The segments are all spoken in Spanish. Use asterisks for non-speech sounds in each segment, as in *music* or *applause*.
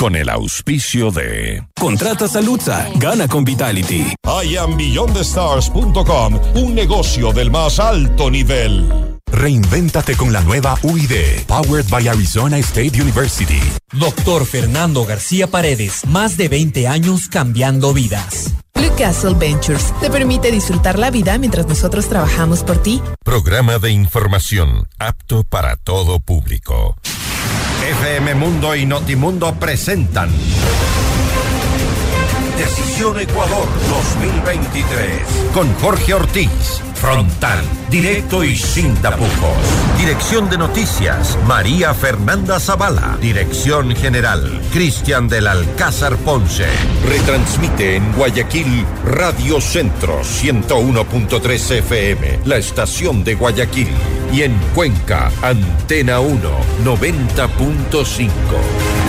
con el auspicio de Contrata Saludza, gana con Vitality. IamBeyondTheStars.com, un negocio del más alto nivel. Reinvéntate con la nueva UID, powered by Arizona State University. Doctor Fernando García Paredes, más de 20 años cambiando vidas. Blue Castle Ventures te permite disfrutar la vida mientras nosotros trabajamos por ti. Programa de información apto para todo público. FM Mundo y Notimundo presentan Decisión Ecuador 2023 con Jorge Ortiz. Frontal, directo y sin tapujos. Dirección de Noticias, María Fernanda Zavala. Dirección General, Cristian del Alcázar Ponce. Retransmite en Guayaquil Radio Centro 101.3 FM, la estación de Guayaquil. Y en Cuenca, Antena 1 90.5.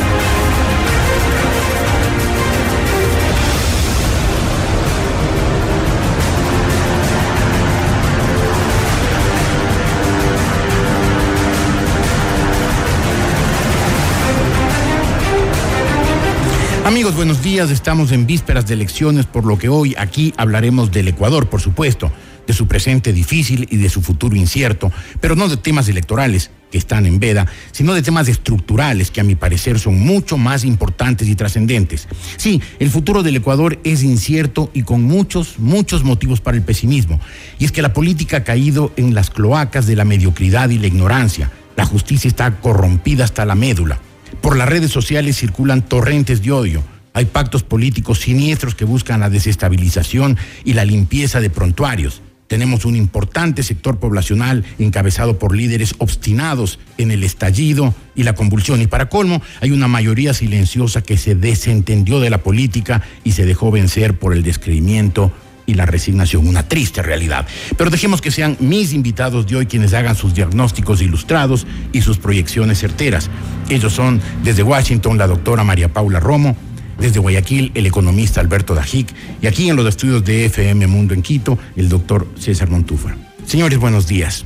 Amigos, buenos días. Estamos en vísperas de elecciones, por lo que hoy aquí hablaremos del Ecuador, por supuesto, de su presente difícil y de su futuro incierto, pero no de temas electorales que están en veda, sino de temas estructurales que a mi parecer son mucho más importantes y trascendentes. Sí, el futuro del Ecuador es incierto y con muchos, muchos motivos para el pesimismo. Y es que la política ha caído en las cloacas de la mediocridad y la ignorancia. La justicia está corrompida hasta la médula. Por las redes sociales circulan torrentes de odio. Hay pactos políticos siniestros que buscan la desestabilización y la limpieza de prontuarios. Tenemos un importante sector poblacional encabezado por líderes obstinados en el estallido y la convulsión. Y para colmo, hay una mayoría silenciosa que se desentendió de la política y se dejó vencer por el descreimiento y la resignación, una triste realidad. Pero dejemos que sean mis invitados de hoy quienes hagan sus diagnósticos ilustrados y sus proyecciones certeras. Ellos son desde Washington la doctora María Paula Romo, desde Guayaquil el economista Alberto Dajic y aquí en los estudios de FM Mundo en Quito el doctor César Montúfar. Señores, buenos días.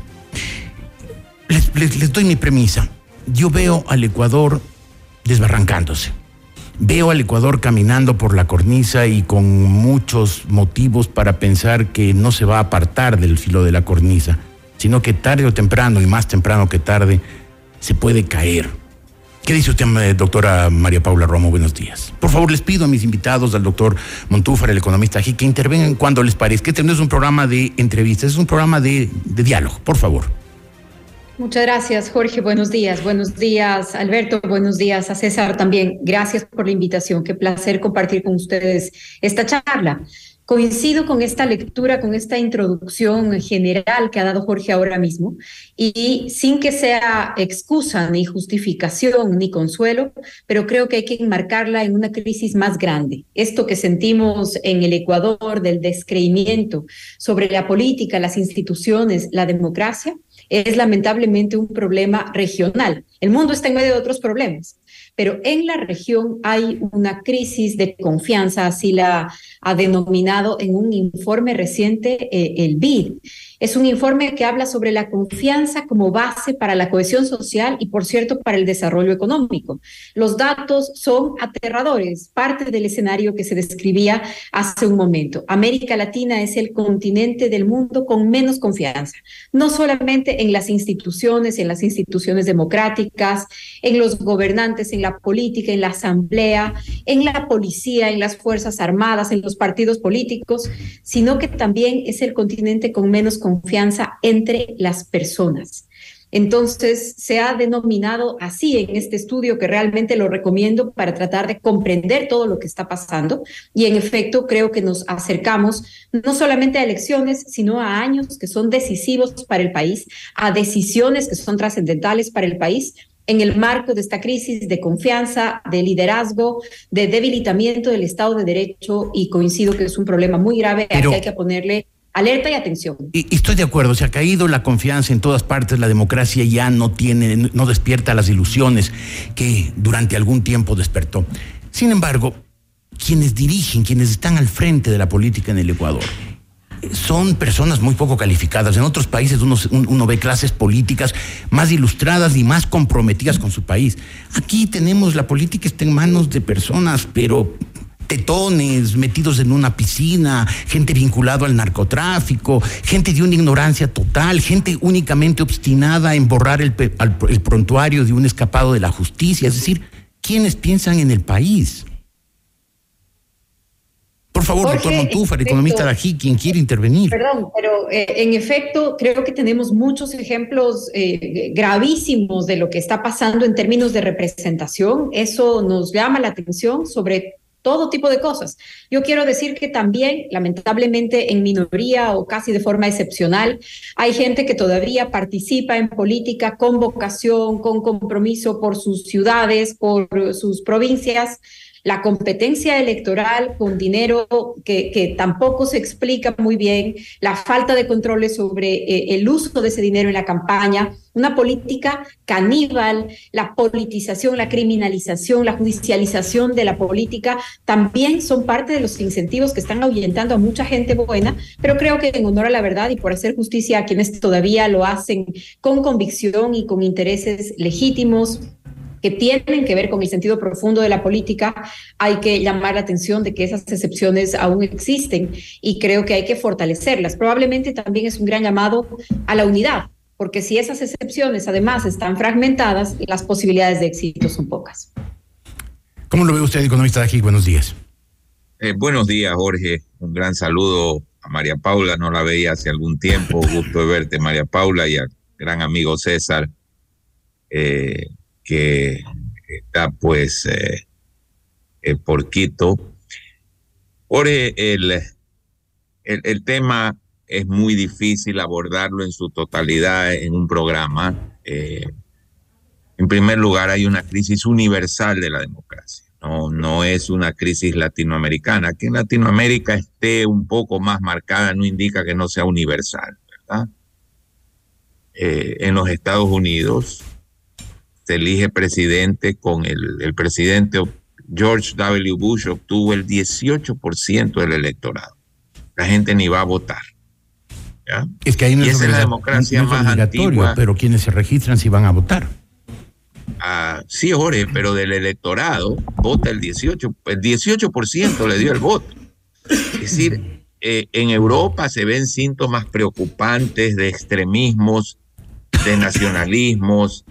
Les, les, les doy mi premisa. Yo veo al Ecuador desbarrancándose. Veo al Ecuador caminando por la cornisa y con muchos motivos para pensar que no se va a apartar del filo de la cornisa, sino que tarde o temprano, y más temprano que tarde, se puede caer. ¿Qué dice usted, doctora María Paula Romo? Buenos días. Por favor, les pido a mis invitados, al doctor Montúfar, el economista aquí, que intervengan cuando les parezca. Este no es un programa de entrevistas, es un programa de, de diálogo. Por favor. Muchas gracias, Jorge. Buenos días. Buenos días, Alberto. Buenos días a César también. Gracias por la invitación. Qué placer compartir con ustedes esta charla. Coincido con esta lectura, con esta introducción general que ha dado Jorge ahora mismo, y sin que sea excusa, ni justificación, ni consuelo, pero creo que hay que enmarcarla en una crisis más grande. Esto que sentimos en el Ecuador del descreimiento sobre la política, las instituciones, la democracia, es lamentablemente un problema regional. El mundo está en medio de otros problemas, pero en la región hay una crisis de confianza, así la ha denominado en un informe reciente eh, el BID. Es un informe que habla sobre la confianza como base para la cohesión social y, por cierto, para el desarrollo económico. Los datos son aterradores, parte del escenario que se describía hace un momento. América Latina es el continente del mundo con menos confianza, no solamente en las instituciones, en las instituciones democráticas, en los gobernantes, en la política, en la asamblea, en la policía, en las Fuerzas Armadas, en los partidos políticos, sino que también es el continente con menos confianza entre las personas. Entonces, se ha denominado así en este estudio que realmente lo recomiendo para tratar de comprender todo lo que está pasando. Y en efecto, creo que nos acercamos no solamente a elecciones, sino a años que son decisivos para el país, a decisiones que son trascendentales para el país en el marco de esta crisis de confianza, de liderazgo, de debilitamiento del Estado de Derecho y coincido que es un problema muy grave al que hay que ponerle alerta y atención. Y, estoy de acuerdo, se ha caído la confianza en todas partes, la democracia ya no tiene, no despierta las ilusiones que durante algún tiempo despertó. Sin embargo, quienes dirigen, quienes están al frente de la política en el Ecuador, son personas muy poco calificadas. En otros países uno, uno, ve clases políticas más ilustradas y más comprometidas con su país. Aquí tenemos la política está en manos de personas, pero tetones metidos en una piscina, gente vinculado al narcotráfico, gente de una ignorancia total, gente únicamente obstinada en borrar el, el prontuario de un escapado de la justicia. Es decir, ¿quiénes piensan en el país? Por favor, doctor Montúfar, economista de aquí, quien quiere intervenir. Perdón, pero eh, en efecto creo que tenemos muchos ejemplos eh, gravísimos de lo que está pasando en términos de representación. Eso nos llama la atención sobre todo tipo de cosas. Yo quiero decir que también, lamentablemente, en minoría o casi de forma excepcional, hay gente que todavía participa en política con vocación, con compromiso por sus ciudades, por sus provincias la competencia electoral con dinero que, que, tampoco se explica muy bien, la falta de controles sobre eh, el uso de ese dinero en la campaña, una política caníbal, la politización, la criminalización, la judicialización de la política, también son parte de los incentivos que están ahuyentando a mucha gente buena, pero creo que en honor a la verdad y por hacer justicia a quienes todavía lo hacen con convicción y con intereses legítimos, que tienen que ver con el sentido profundo de la política, hay que llamar la atención de que esas excepciones aún existen y creo que hay que fortalecerlas. Probablemente también es un gran llamado a la unidad, porque si esas excepciones además están fragmentadas, las posibilidades de éxito son pocas. ¿Cómo lo ve usted, economista de aquí? Buenos días. Eh, buenos días, Jorge. Un gran saludo a María Paula. No la veía hace algún tiempo. Gusto de verte, María Paula, y al gran amigo César. Eh, que está pues eh, eh, por Quito. Por el, el, el, tema es muy difícil abordarlo en su totalidad en un programa. Eh, en primer lugar, hay una crisis universal de la democracia. No, no es una crisis latinoamericana. Que en Latinoamérica esté un poco más marcada no indica que no sea universal, ¿verdad? en los Estados Unidos, se elige presidente con el, el presidente George W. Bush obtuvo el 18% del electorado. La gente ni va a votar. Es que ahí no es, la democracia más antigua. Pero quienes se registran si van a votar. Ah, sí, Jorge, pero del electorado vota el 18%, el 18% le dio el voto. Es decir, eh, en Europa se ven síntomas preocupantes de extremismos, de nacionalismos,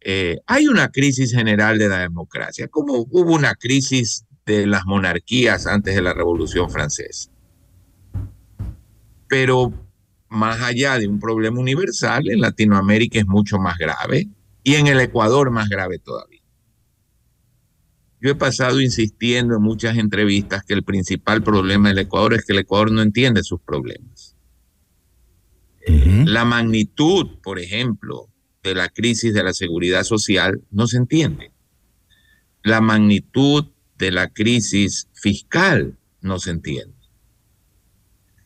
eh, hay una crisis general de la democracia, como hubo una crisis de las monarquías antes de la Revolución Francesa. Pero más allá de un problema universal, en Latinoamérica es mucho más grave y en el Ecuador más grave todavía. Yo he pasado insistiendo en muchas entrevistas que el principal problema del Ecuador es que el Ecuador no entiende sus problemas. La magnitud, por ejemplo, de la crisis de la seguridad social no se entiende. La magnitud de la crisis fiscal no se entiende.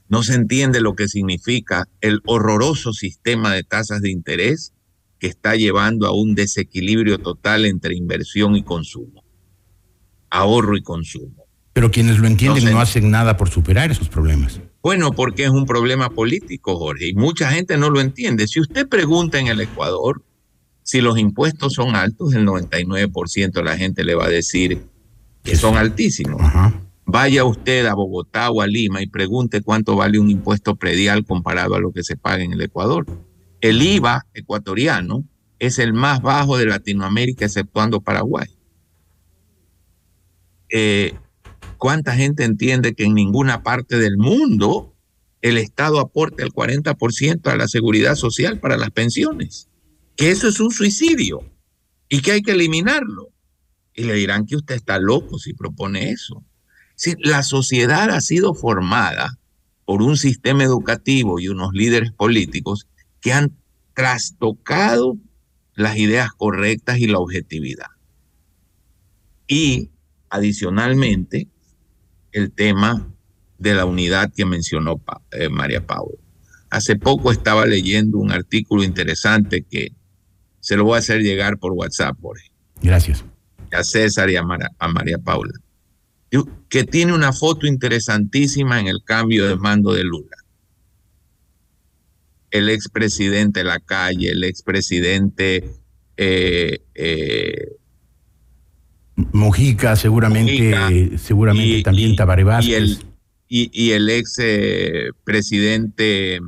No se entiende lo que significa el horroroso sistema de tasas de interés que está llevando a un desequilibrio total entre inversión y consumo, ahorro y consumo. Pero quienes lo entienden no hacen nada por superar esos problemas. Bueno, porque es un problema político, Jorge, y mucha gente no lo entiende. Si usted pregunta en el Ecuador si los impuestos son altos, el 99% de la gente le va a decir que son altísimos. Vaya usted a Bogotá o a Lima y pregunte cuánto vale un impuesto predial comparado a lo que se paga en el Ecuador. El IVA ecuatoriano es el más bajo de Latinoamérica, exceptuando Paraguay. Eh, ¿Cuánta gente entiende que en ninguna parte del mundo el Estado aporta el 40% a la seguridad social para las pensiones? Que eso es un suicidio y que hay que eliminarlo. Y le dirán que usted está loco si propone eso. Si la sociedad ha sido formada por un sistema educativo y unos líderes políticos que han trastocado las ideas correctas y la objetividad. Y adicionalmente, el tema de la unidad que mencionó eh, María Paula. Hace poco estaba leyendo un artículo interesante que se lo voy a hacer llegar por WhatsApp, Jorge. Gracias. A César y a, a María Paula. Que tiene una foto interesantísima en el cambio de mando de Lula. el expresidente Lacalle, el expresidente eh, eh, Mojica, seguramente, seguramente también Tabaré Vázquez. Y el, y, el ex eh, presidente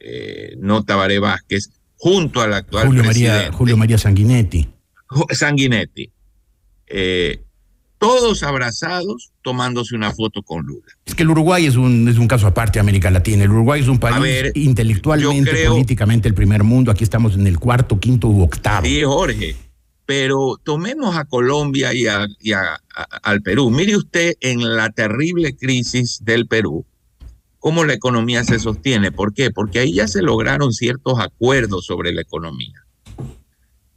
eh, no Tabaré Vázquez, junto al actual Julio presidente. María, Julio María Sanguinetti. Sanguinetti. Eh, todos abrazados tomándose una foto con Lula. Es que el Uruguay es un, es un caso aparte de América Latina. El Uruguay es un país intelectualmente, políticamente el primer mundo. Aquí estamos en el cuarto, quinto u octavo. Sí, Jorge. Pero tomemos a Colombia y, al Perú. Mire usted en la terrible crisis del Perú, cómo la economía se sostiene. ¿Por qué? Porque ahí ya se lograron ciertos acuerdos sobre la economía.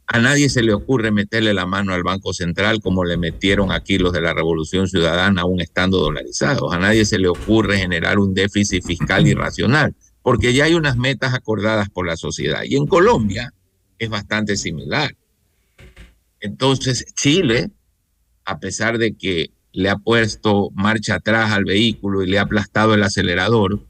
A nadie se le ocurre meterle la mano al Banco Central como le metieron aquí los de la Revolución Ciudadana, aún estando dolarizados. A nadie se le ocurre generar un déficit fiscal irracional, porque ya hay unas metas acordadas por la sociedad. Y en Colombia es bastante similar. Entonces, Chile, a pesar de que le ha puesto marcha atrás al vehículo y le ha aplastado el acelerador,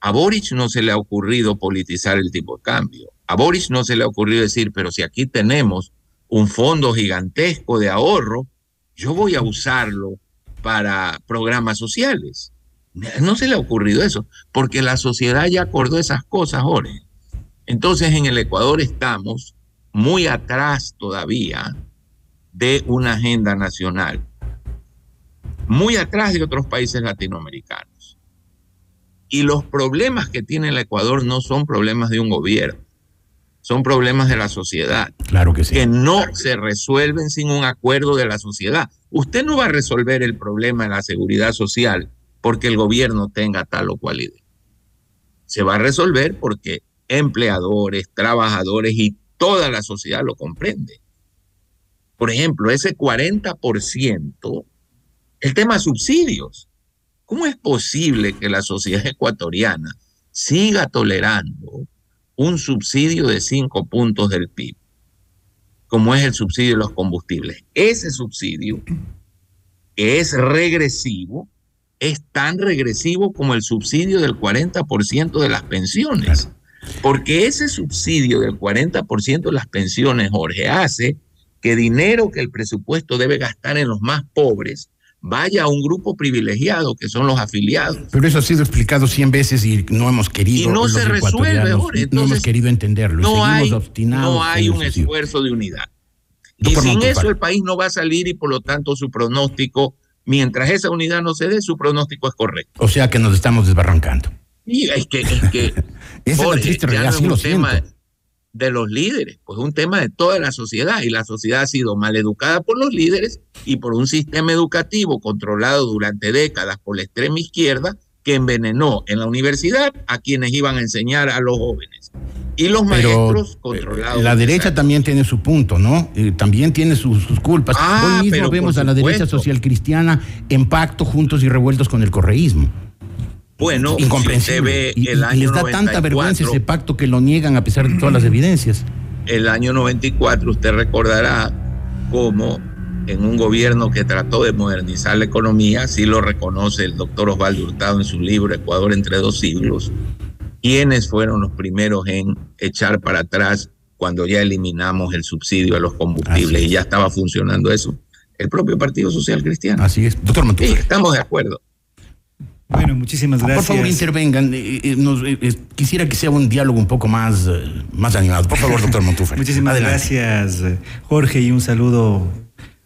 a Boric no se le ha ocurrido politizar el tipo de cambio. A Boris no se le ha ocurrido decir, pero si aquí tenemos un fondo gigantesco de ahorro, yo voy a usarlo para programas sociales. No se le ha ocurrido eso, porque la sociedad ya acordó esas cosas, Jorge. Entonces en el Ecuador estamos muy atrás todavía de una agenda nacional, muy atrás de otros países latinoamericanos. Y los problemas que tiene el Ecuador no son problemas de un gobierno son problemas de la sociedad. Claro que sí. Que no se resuelven sin un acuerdo de la sociedad. Usted no va a resolver el problema de la seguridad social porque el gobierno tenga tal o cual idea. Se va a resolver porque empleadores, trabajadores y toda la sociedad lo comprende. Por ejemplo, ese 40%, el tema subsidios. ¿Cómo es posible que la sociedad ecuatoriana siga tolerando un subsidio de cinco puntos del PIB, como es el subsidio de los combustibles. Ese subsidio, que es regresivo, es tan regresivo como el subsidio del 40% de las pensiones. Porque ese subsidio del 40% de las pensiones, Jorge, hace que dinero que el presupuesto debe gastar en los más pobres vaya a un grupo privilegiado que son los afiliados. Pero eso ha sido explicado cien veces y no hemos querido. Y no se resuelve ahora. no hemos querido entenderlo. No hay, no hay un esfuerzo de unidad. y sin eso el país no va a salir y por lo tanto su pronóstico, mientras esa unidad no se dé, su pronóstico es correcto. O sea que nos estamos desbarrancando. Y es que, es que *laughs* es sí lo tema, de los líderes, pues un tema de toda la sociedad y la sociedad ha sido mal educada por los líderes y por un sistema educativo controlado durante décadas por la extrema izquierda que envenenó en la universidad a quienes iban a enseñar a los jóvenes. Y los maestros eh, controlados. La derecha también tiene su punto, ¿no? Eh, también tiene sus, culpas. Ah, Hoy mismo vemos a la derecha social cristiana en pacto juntos y revueltos con el correísmo. Bueno, incomprensible. y, les da tanta vergüenza ese pacto que lo niegan a pesar de todas las evidencias. El año 94 usted recordará cómo en un gobierno que trató de modernizar la economía, así lo reconoce el doctor Osvaldo Hurtado en su libro Ecuador entre dos siglos, quienes fueron los primeros en echar para atrás cuando ya eliminamos el subsidio a los combustibles y ya estaba funcionando eso. El propio Partido Social Cristiano. Así es. Doctor Sí, estamos de acuerdo. Bueno, muchísimas gracias. Por favor, intervengan. Eh, eh, eh, quisiera que sea un diálogo un poco más, más animado. Por favor, doctor Montufe. *laughs* muchísimas gracias, Jorge, y un saludo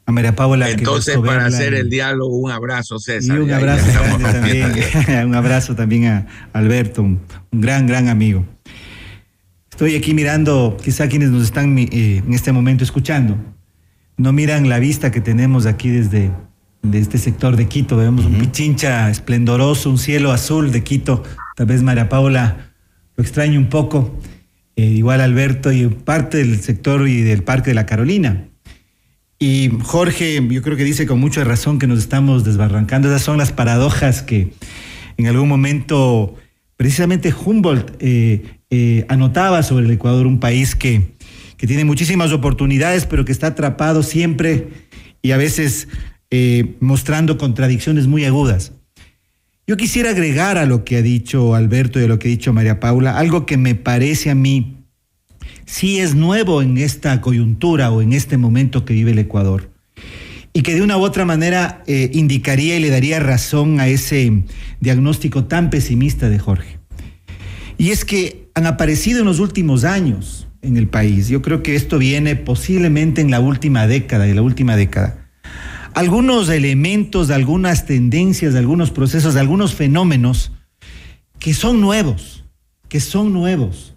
a María Paula. Entonces, para hacer el diálogo, un abrazo, César. Y un abrazo también. *laughs* un abrazo también a Alberto, un, gran, gran amigo. Estoy aquí mirando, quizá quienes nos están en este momento escuchando, no miran la vista que tenemos aquí desde de este sector de Quito. Vemos un pichincha esplendoroso, un cielo azul de Quito. Tal vez María Paula lo extraña un poco. Eh, igual Alberto y parte del sector y del Parque de la Carolina. Y Jorge, yo creo que dice con mucha razón que nos estamos desbarrancando. Esas son las paradojas que en algún momento precisamente Humboldt eh, eh, anotaba sobre el Ecuador, un país que, que tiene muchísimas oportunidades, pero que está atrapado siempre y a veces eh, mostrando contradicciones muy agudas. Yo quisiera agregar a lo que ha dicho Alberto y a lo que ha dicho María Paula, algo que me parece a mí sí es nuevo en esta coyuntura o en este momento que vive el Ecuador y que de una u otra manera eh, indicaría y le daría razón a ese diagnóstico tan pesimista de Jorge. Y es que han aparecido en los últimos años en el país, yo creo que esto viene posiblemente en la última década, en la última década, algunos elementos, algunas tendencias, algunos procesos, algunos fenómenos que son nuevos, que son nuevos.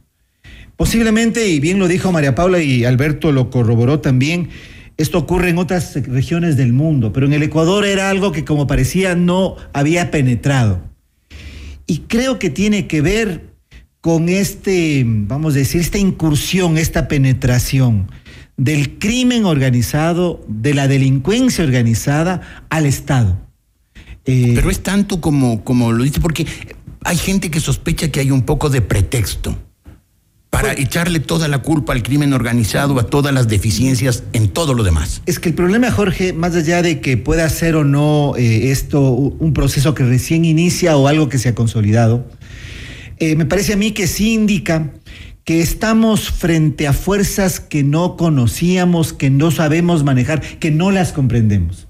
Posiblemente, y bien lo dijo María Paula y Alberto lo corroboró también, esto ocurre en otras regiones del mundo, pero en el Ecuador era algo que como parecía no había penetrado. Y creo que tiene que ver con este, vamos a decir, esta incursión, esta penetración del crimen organizado, de la delincuencia organizada al Estado. Eh, pero es tanto como, como lo dice, porque hay gente que sospecha que hay un poco de pretexto para echarle toda la culpa al crimen organizado, a todas las deficiencias en todo lo demás. Es que el problema, Jorge, más allá de que pueda ser o no eh, esto un proceso que recién inicia o algo que se ha consolidado, eh, me parece a mí que sí indica que estamos frente a fuerzas que no conocíamos, que no sabemos manejar, que no las comprendemos.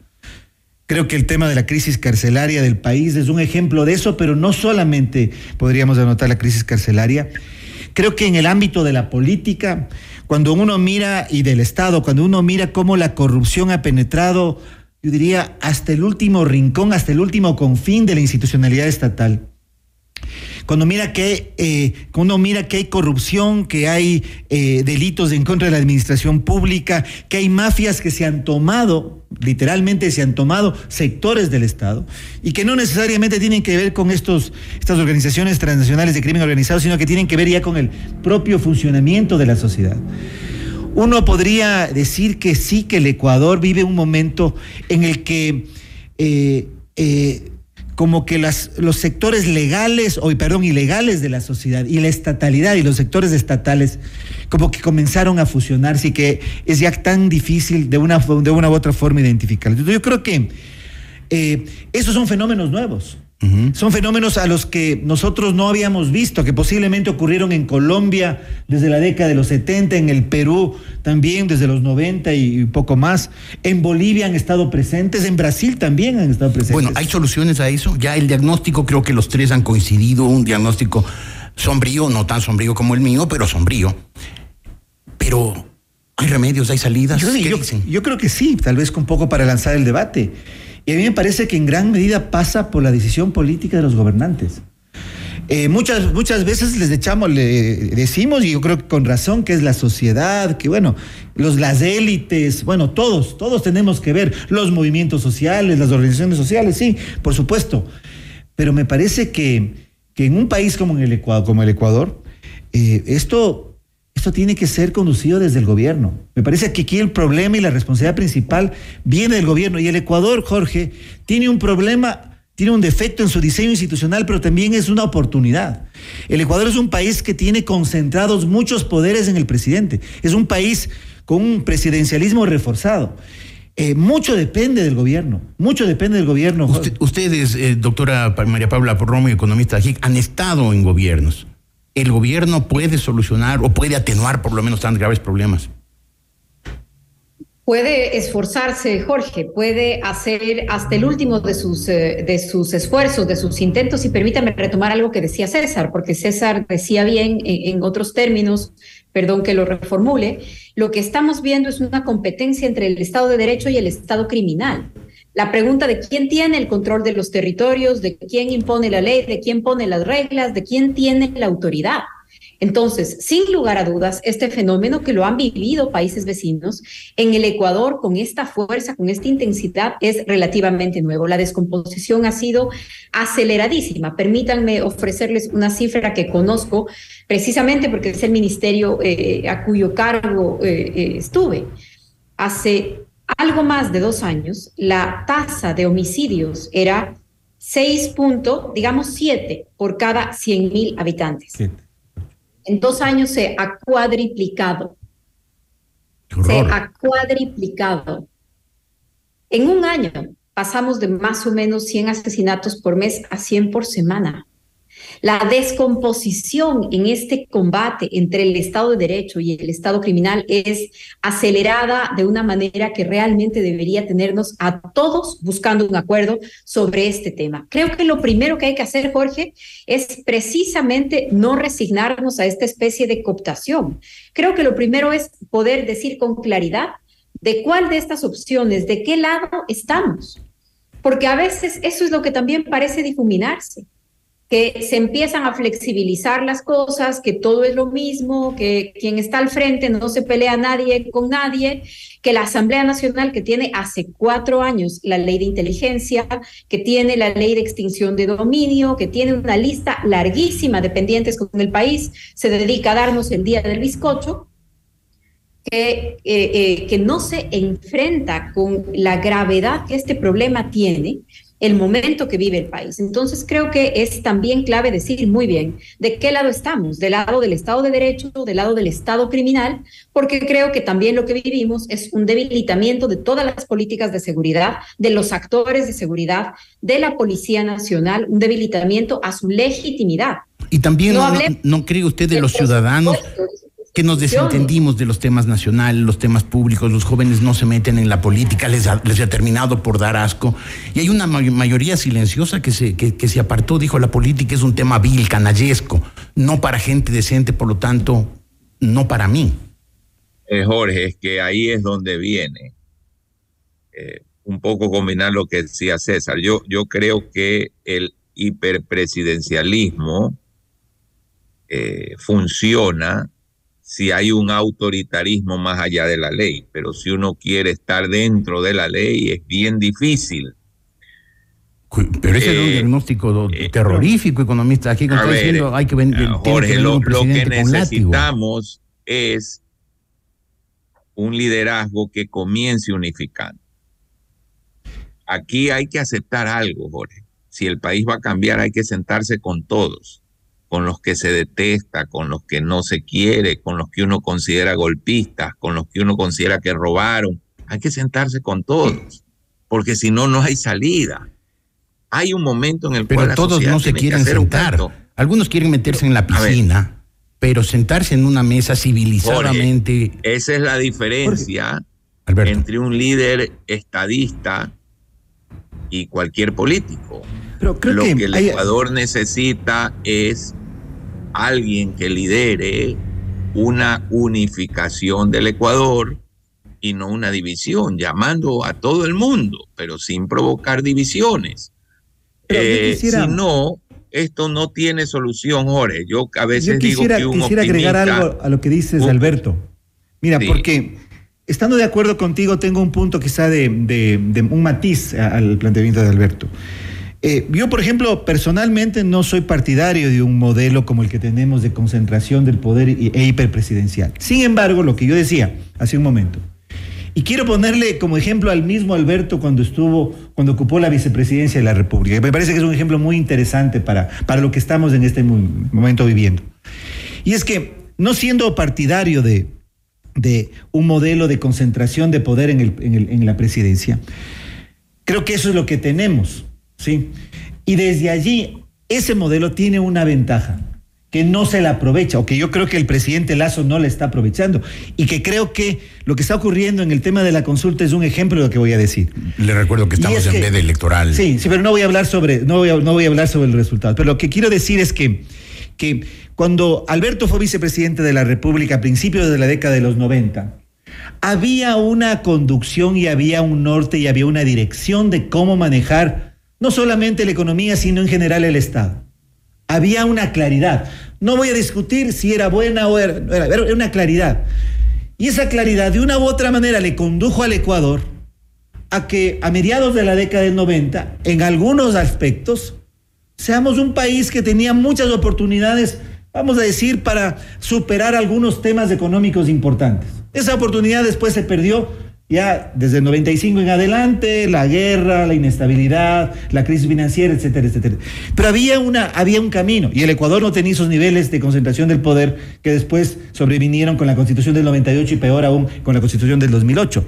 Creo que el tema de la crisis carcelaria del país es un ejemplo de eso, pero no solamente podríamos anotar la crisis carcelaria, Creo que en el ámbito de la política, cuando uno mira, y del Estado, cuando uno mira cómo la corrupción ha penetrado, yo diría, hasta el último rincón, hasta el último confín de la institucionalidad estatal, cuando mira que eh, cuando mira que hay corrupción, que hay eh, delitos en contra de la administración pública, que hay mafias que se han tomado, literalmente se han tomado sectores del Estado y que no necesariamente tienen que ver con estos estas organizaciones transnacionales de crimen organizado, sino que tienen que ver ya con el propio funcionamiento de la sociedad. Uno podría decir que sí, que el Ecuador vive un momento en el que eh, como que los sectores legales, o perdón, ilegales de la sociedad y la estatalidad y los sectores estatales como que comenzaron a fusionarse y que es ya tan difícil de una, de una u otra forma identificarlos. Yo creo que eh, esos son fenómenos nuevos. Son fenómenos a los que nosotros no habíamos visto, que posiblemente ocurrieron en Colombia desde la década de los 70, en el Perú también desde los 90 y poco más. En Bolivia han estado presentes, en Brasil también han estado presentes. Bueno, ¿hay soluciones a eso? Ya el diagnóstico, creo que los tres han coincidido, un diagnóstico sombrío, no tan sombrío como el mío, pero sombrío. Pero ¿hay remedios, hay salidas? Yo, yo creo que sí, tal vez un poco para lanzar el debate. Y a mí me parece que en gran medida pasa por la decisión política de los gobernantes. Eh, muchas, muchas veces les echamos, le decimos, y yo creo que con razón, que es la sociedad, que bueno, los, las élites, bueno, todos, todos tenemos que ver, los movimientos sociales, las organizaciones sociales, sí, por supuesto. Pero me parece que, que en un país como, el Ecuador, como el Ecuador, eh, esto esto tiene que ser conducido desde el gobierno. Me parece que aquí el problema y la responsabilidad principal viene del gobierno. Y el Ecuador, Jorge, tiene un problema, tiene un defecto en su diseño institucional, pero también es una oportunidad. El Ecuador es un país que tiene concentrados muchos poderes en el presidente. Es un país con un presidencialismo reforzado. Eh, mucho depende del gobierno, mucho depende del gobierno. ustedes, eh, doctora María Paula Porromo y economista han estado en gobiernos el gobierno puede solucionar o puede atenuar por lo menos tan graves problemas? Puede esforzarse, Jorge, puede hacer hasta el último de sus, eh, de sus esfuerzos, de sus intentos, y permítame retomar algo que decía César, porque César decía bien en otros términos, perdón que lo reformule, lo que estamos viendo es una competencia entre el Estado de Derecho y el Estado criminal la pregunta de quién tiene el control de los territorios, de quién impone la ley, de quién pone las reglas, de quién tiene la autoridad. Entonces, sin lugar a dudas, este fenómeno que lo han vivido países vecinos, en el Ecuador con esta fuerza, con esta intensidad, es relativamente nuevo. La descomposición ha sido aceleradísima. Permítanme ofrecerles una cifra que conozco precisamente porque es el ministerio eh, a cuyo cargo eh, eh, estuve. Hace algo más de dos años, la tasa de homicidios era 6 digamos 7 por cada 100 mil habitantes. En dos años se ha cuadriplicado. Se ha cuadriplicado. En un año pasamos de más o menos 100 asesinatos por mes a 100 por semana. La descomposición en este combate entre el Estado de Derecho y el Estado criminal es acelerada de una manera que realmente debería tenernos a todos buscando un acuerdo sobre este tema. Creo que lo primero que hay que hacer, Jorge, es precisamente no resignarnos a esta especie de cooptación. Creo que lo primero es poder decir con claridad de cuál de estas opciones, de qué lado estamos. Porque a veces eso es lo que también parece difuminarse que se empiezan a flexibilizar las cosas, que todo es lo mismo, que quien está al frente no se pelea nadie con nadie, que la Asamblea Nacional que tiene hace cuatro años la ley de inteligencia, que tiene la ley de extinción de dominio, que tiene una lista larguísima de pendientes con el país, se dedica a darnos el día del bizcocho, que, eh, eh, que no se enfrenta con la gravedad que este problema tiene el momento que vive el país. Entonces creo que es también clave decir muy bien de qué lado estamos, del lado del Estado de Derecho, del lado del Estado criminal, porque creo que también lo que vivimos es un debilitamiento de todas las políticas de seguridad, de los actores de seguridad, de la Policía Nacional, un debilitamiento a su legitimidad. Y también no, no, cree usted de los ciudadanos que nos desentendimos de los temas nacionales, los temas públicos, los jóvenes no se meten en la política, les ha, les ha terminado por dar asco. Y hay una mayoría silenciosa que se, que, se apartó, dijo la política es un tema vil, canallesco, no para gente decente, por lo tanto, no para mí. Eh, Jorge, es que ahí es donde viene eh, un poco combinar lo que decía César. Yo, yo creo que el hiperpresidencialismo eh, funciona si hay un autoritarismo más allá de la ley, pero si uno quiere estar dentro de la ley es bien difícil. Pero ese es un eh, diagnóstico eh, terrorífico, economista. Aquí está diciendo hay que vender. Jorge, lo, lo que necesitamos es un liderazgo que comience unificando. Aquí hay que aceptar algo, Jorge. Si el país va a cambiar, hay que sentarse con todos con los que se detesta, con los que no se quiere, con los que uno considera golpistas, con los que uno considera que robaron. Hay que sentarse con todos, porque si no, no hay salida. Hay un momento en el pero cual... Pero todos no se quieren sentar. Algunos quieren meterse en la piscina, pero sentarse en una mesa civilizadamente... esa es la diferencia entre un líder estadista y cualquier político. Pero creo Lo que, el Ecuador necesita es alguien que lidere una unificación del Ecuador y no una división, llamando a todo el mundo, pero sin provocar divisiones. Eh, si no, esto no tiene solución, Jorge. Yo a veces digo que un quisiera agregar algo a lo que dices, Alberto. Mira, porque estando de acuerdo contigo, tengo un punto quizá de, de un matiz al planteamiento de Alberto. Eh, yo, por ejemplo, personalmente no soy partidario de un modelo como el que tenemos de concentración del poder e hiperpresidencial. Sin embargo, lo que yo decía hace un momento, y quiero ponerle como ejemplo al mismo Alberto cuando estuvo, cuando ocupó la vicepresidencia de la República. Me parece que es un ejemplo muy interesante para, para lo que estamos en este momento viviendo. Y es que, no siendo partidario de, de un modelo de concentración de poder en, en, el, en la presidencia, creo que eso es lo que tenemos. ¿Sí? Y desde allí, ese modelo tiene una ventaja que no se la aprovecha, o que yo creo que el presidente Lazo no le está aprovechando, y que creo que lo que está ocurriendo en el tema de la consulta es un ejemplo de lo que voy a decir. Le recuerdo que estamos en vez de electoral. Sí, sí, pero no voy a hablar sobre, no voy a, no voy a hablar sobre el resultado. Pero lo que quiero decir es que, que cuando Alberto fue vicepresidente de la República a principios de la década de los 90, había una conducción y había un norte y había una dirección de cómo manejar no solamente la economía, sino en general el Estado. Había una claridad. No voy a discutir si era buena o era, era, una claridad. Y esa claridad de una u otra manera le condujo al Ecuador a que a mediados de la década del 90, en algunos aspectos, seamos un país que tenía muchas oportunidades, vamos a decir, para superar algunos temas económicos importantes. Esa oportunidad después se perdió ya desde el 95 en adelante, la guerra, la inestabilidad, la crisis financiera, etcétera, etcétera. Pero había, una, había un camino y el Ecuador no tenía esos niveles de concentración del poder que después sobrevinieron con la constitución del 98 y peor aún con la constitución del 2008.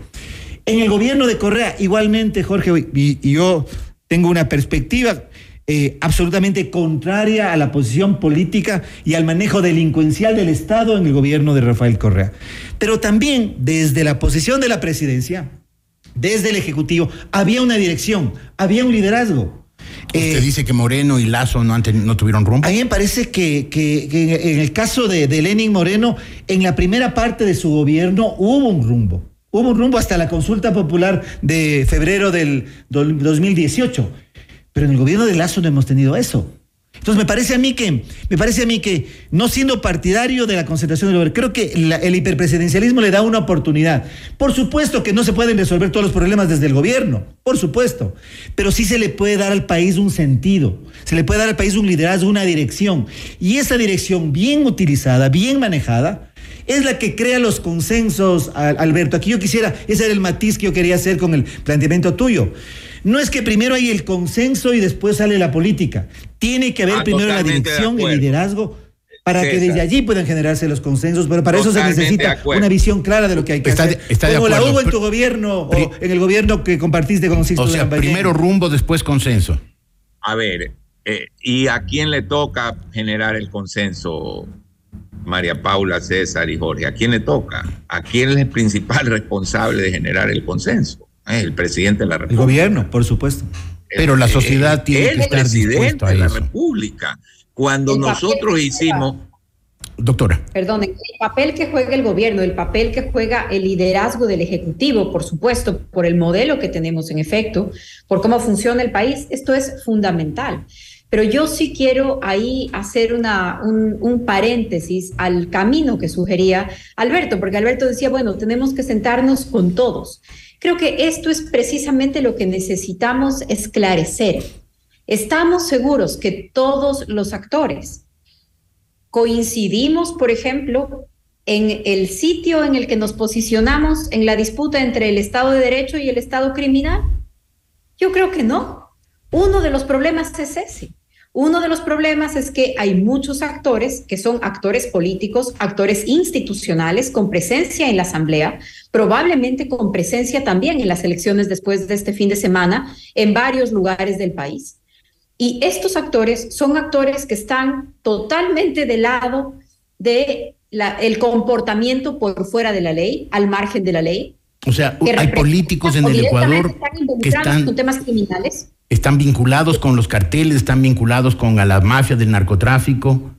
En el gobierno de Correa, igualmente, Jorge, y, yo tengo una perspectiva eh, absolutamente contraria a la posición política y al manejo delincuencial del Estado en el gobierno de Rafael Correa. Pero también desde la posición de la presidencia, desde el Ejecutivo, había una dirección, había un liderazgo. Usted eh, dice que Moreno y Lazo no, no tuvieron rumbo. A mí me parece que, en el caso de, de, Lenin Moreno, en la primera parte de su gobierno hubo un rumbo. Hubo un rumbo hasta la consulta popular de febrero del 2018. Pero en el gobierno de Lazo no hemos tenido eso. Entonces me parece a mí que, me parece a mí que, no siendo partidario de la concentración del gobierno, creo que el hiperpresidencialismo le da una oportunidad. Por supuesto que no se pueden resolver todos los problemas desde el gobierno, por supuesto, pero sí se le puede dar al país un sentido, se le puede dar al país un liderazgo, una dirección. Y esa dirección bien utilizada, bien manejada, es la que crea los consensos, Alberto. Aquí yo quisiera, ese era el matiz que yo quería hacer con el planteamiento tuyo. No es que primero hay el consenso y después sale la política. Tiene que haber ah, primero la dirección, el liderazgo, para que desde allí puedan generarse los consensos, pero para eso se necesita una visión clara de lo que hay que hacer. Como la hubo en tu gobierno o en el gobierno que compartiste con Sixto O sea, primero rumbo, después consenso. A ver, eh, ¿y a quién le toca generar el consenso, María Paula, César y Jorge? ¿A quién le toca? ¿A quién es el principal *laughs* responsable de generar el consenso? el presidente de la República. El gobierno, por supuesto. Pero la sociedad tiene que estar presidente de la República. Cuando nosotros hicimos Doctora. Perdón, el papel que juega el gobierno, el papel que juega el liderazgo del Ejecutivo, por supuesto, por el modelo que tenemos en efecto, por cómo funciona el país, esto es fundamental. Pero yo sí quiero ahí hacer una, un, un, paréntesis al camino que sugería Alberto, porque Alberto decía, bueno, tenemos que sentarnos con todos. Creo que esto es precisamente lo que necesitamos esclarecer. Estamos seguros que todos los actores coincidimos, por ejemplo, en el sitio en el que nos posicionamos en la disputa entre el Estado de Derecho y el Estado criminal? Yo creo que no. Uno de los problemas es ese. Uno de los problemas es que hay muchos actores que son actores políticos, actores institucionales con presencia en la Asamblea, probablemente con presencia también en las elecciones después de este fin de semana en varios lugares del país. Y estos actores son actores que están totalmente del lado de el comportamiento por fuera de la ley, al margen de la ley. O sea, hay políticos en el Ecuador que están con temas criminales están vinculados con los carteles, están vinculados con a las mafias del narcotráfico.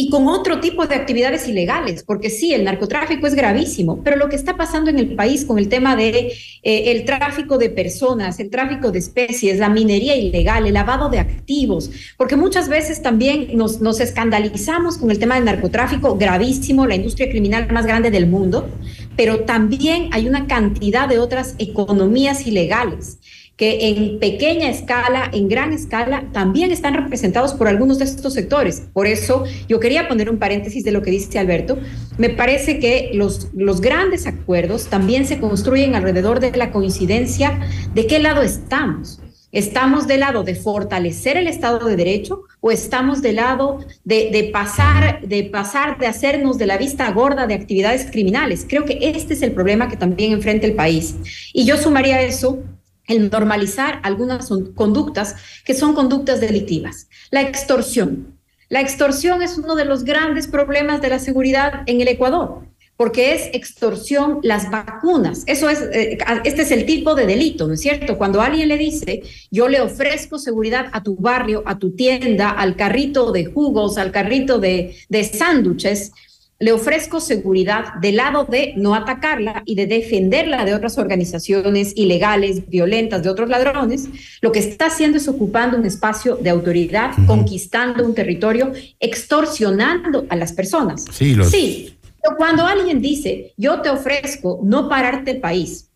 Y con otro tipo de actividades ilegales, porque sí, el narcotráfico es gravísimo, pero lo que está pasando en el país con el tema de eh, el tráfico de personas, el tráfico de especies, la minería ilegal, el lavado de activos, porque muchas veces también nos, nos escandalizamos con el tema del narcotráfico gravísimo, la industria criminal más grande del mundo, pero también hay una cantidad de otras economías ilegales que en pequeña escala, en gran escala, también están representados por algunos de estos sectores. Por eso yo quería poner un paréntesis de lo que dice Alberto. Me parece que los, los grandes acuerdos también se construyen alrededor de la coincidencia de qué lado estamos. ¿Estamos del lado de fortalecer el Estado de Derecho o estamos del lado de, de, pasar, de pasar, de hacernos de la vista gorda de actividades criminales? Creo que este es el problema que también enfrenta el país. Y yo sumaría eso el normalizar algunas conductas que son conductas delictivas. La extorsión. La extorsión es uno de los grandes problemas de la seguridad en el Ecuador, porque es extorsión las vacunas. Eso es, eh, este es el tipo de delito, ¿no es cierto? Cuando alguien le dice, yo le ofrezco seguridad a tu barrio, a tu tienda, al carrito de jugos, al carrito de, de sándwiches, le ofrezco seguridad del lado de no atacarla y de defenderla de otras organizaciones ilegales, violentas, de otros ladrones, lo que está haciendo es ocupando un espacio de autoridad, conquistando un territorio, extorsionando a las personas. Sí, sí, pero cuando alguien dice, yo te ofrezco no pararte el país,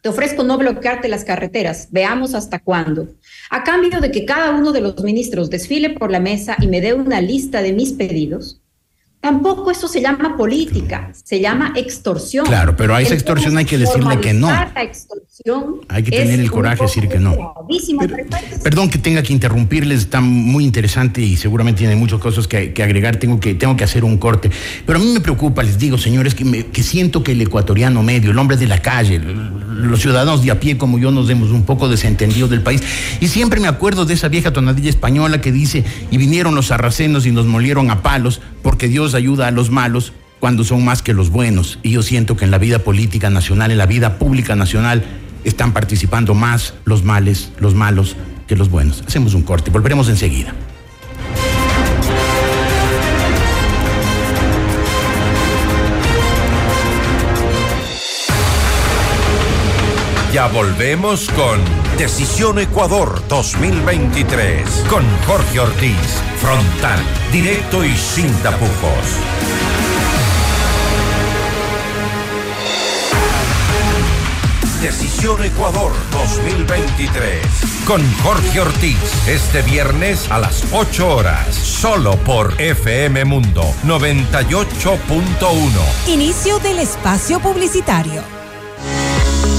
te ofrezco no bloquearte las carreteras, veamos hasta cuándo. A cambio de que cada uno de los ministros desfile por la mesa y me dé una lista de mis pedidos, Tampoco eso se llama política, se llama extorsión. Claro, pero a esa extorsión hay que decirle que no. hay que tener el coraje de decir que no. perdón que tenga que interrumpirles, está muy interesante y seguramente tiene muchas cosas que, agregar. Tengo que, tengo que hacer un corte. Pero a mí me preocupa, les digo, señores, que, que siento que el ecuatoriano medio, el hombre de la calle, los ciudadanos de a pie como yo nos demos un poco desentendidos del país. Y siempre me acuerdo de esa vieja tonadilla española que dice, y vinieron los sarracenos y nos molieron a palos porque Dios ayuda a los malos cuando son más que los buenos. Y yo siento que en la vida política nacional, en la vida pública nacional, están participando más los males, los malos que los buenos. Hacemos un corte, volveremos enseguida. Ya volvemos con Decisión Ecuador 2023 con Jorge Ortiz. Frontal, directo y sin tapujos. Decisión Ecuador 2023 con Jorge Ortiz este viernes a las 8 horas solo por FM Mundo 98.1. Inicio del espacio publicitario.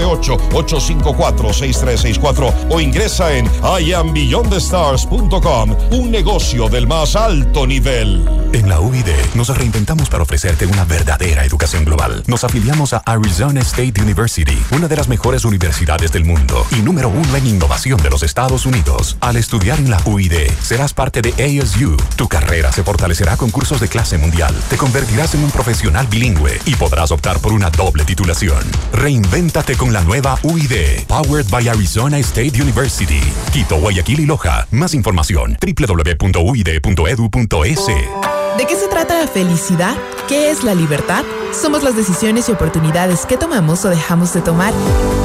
854-6364 o ingresa en iambeyondthestars.com, un negocio del más alto nivel. En la UID nos reinventamos para ofrecerte una verdadera educación global. Nos afiliamos a Arizona State University, una de las mejores universidades del mundo y número uno en innovación de los Estados Unidos. Al estudiar en la UID, serás parte de ASU. Tu carrera se fortalecerá con cursos de clase mundial. Te convertirás en un profesional bilingüe y podrás optar por una doble titulación. Reinvéntate con la nueva UID, powered by Arizona State University. Quito, Guayaquil y Loja. Más información www.uid.edu.es. ¿De qué se trata la felicidad? ¿Qué es la libertad? Somos las decisiones y oportunidades que tomamos o dejamos de tomar.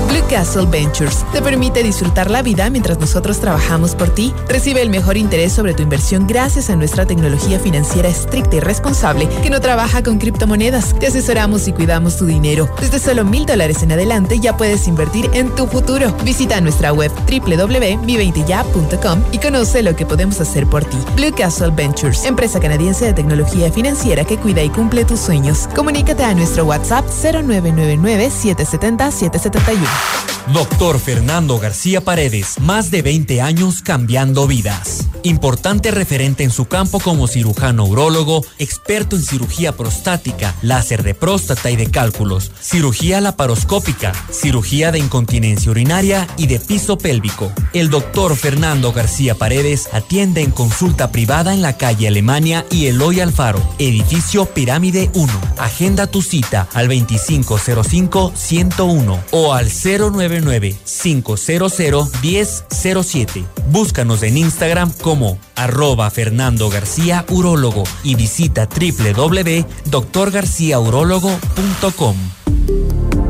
Blue Castle Ventures te permite disfrutar la vida mientras nosotros trabajamos por ti. Recibe el mejor interés sobre tu inversión gracias a nuestra tecnología financiera estricta y responsable que no trabaja con criptomonedas. Te asesoramos y cuidamos tu dinero. Desde solo mil dólares en adelante ya puedes invertir en tu futuro. Visita nuestra web www.mi20ya.com y conoce lo que podemos hacer por ti. Blue Castle Ventures, empresa canadiense de tecnología financiera que cuida y cumple tus sueños. Comunícate a nuestro WhatsApp 0999-770-771. Doctor Fernando García Paredes, más de 20 años cambiando vidas. Importante referente en su campo como cirujano urólogo, experto en cirugía prostática, láser de próstata y de cálculos, cirugía laparoscópica, cirugía de incontinencia urinaria y de piso pélvico. El doctor Fernando García Paredes atiende en consulta privada en la calle Alemania y Eloy Alfaro, edificio Pirámide 1. Agenda tu cita al 2505-101 o al 099-500-1007. Búscanos en Instagram como arroba Fernando García Urólogo y visita www.doctorgarciaurologo.com.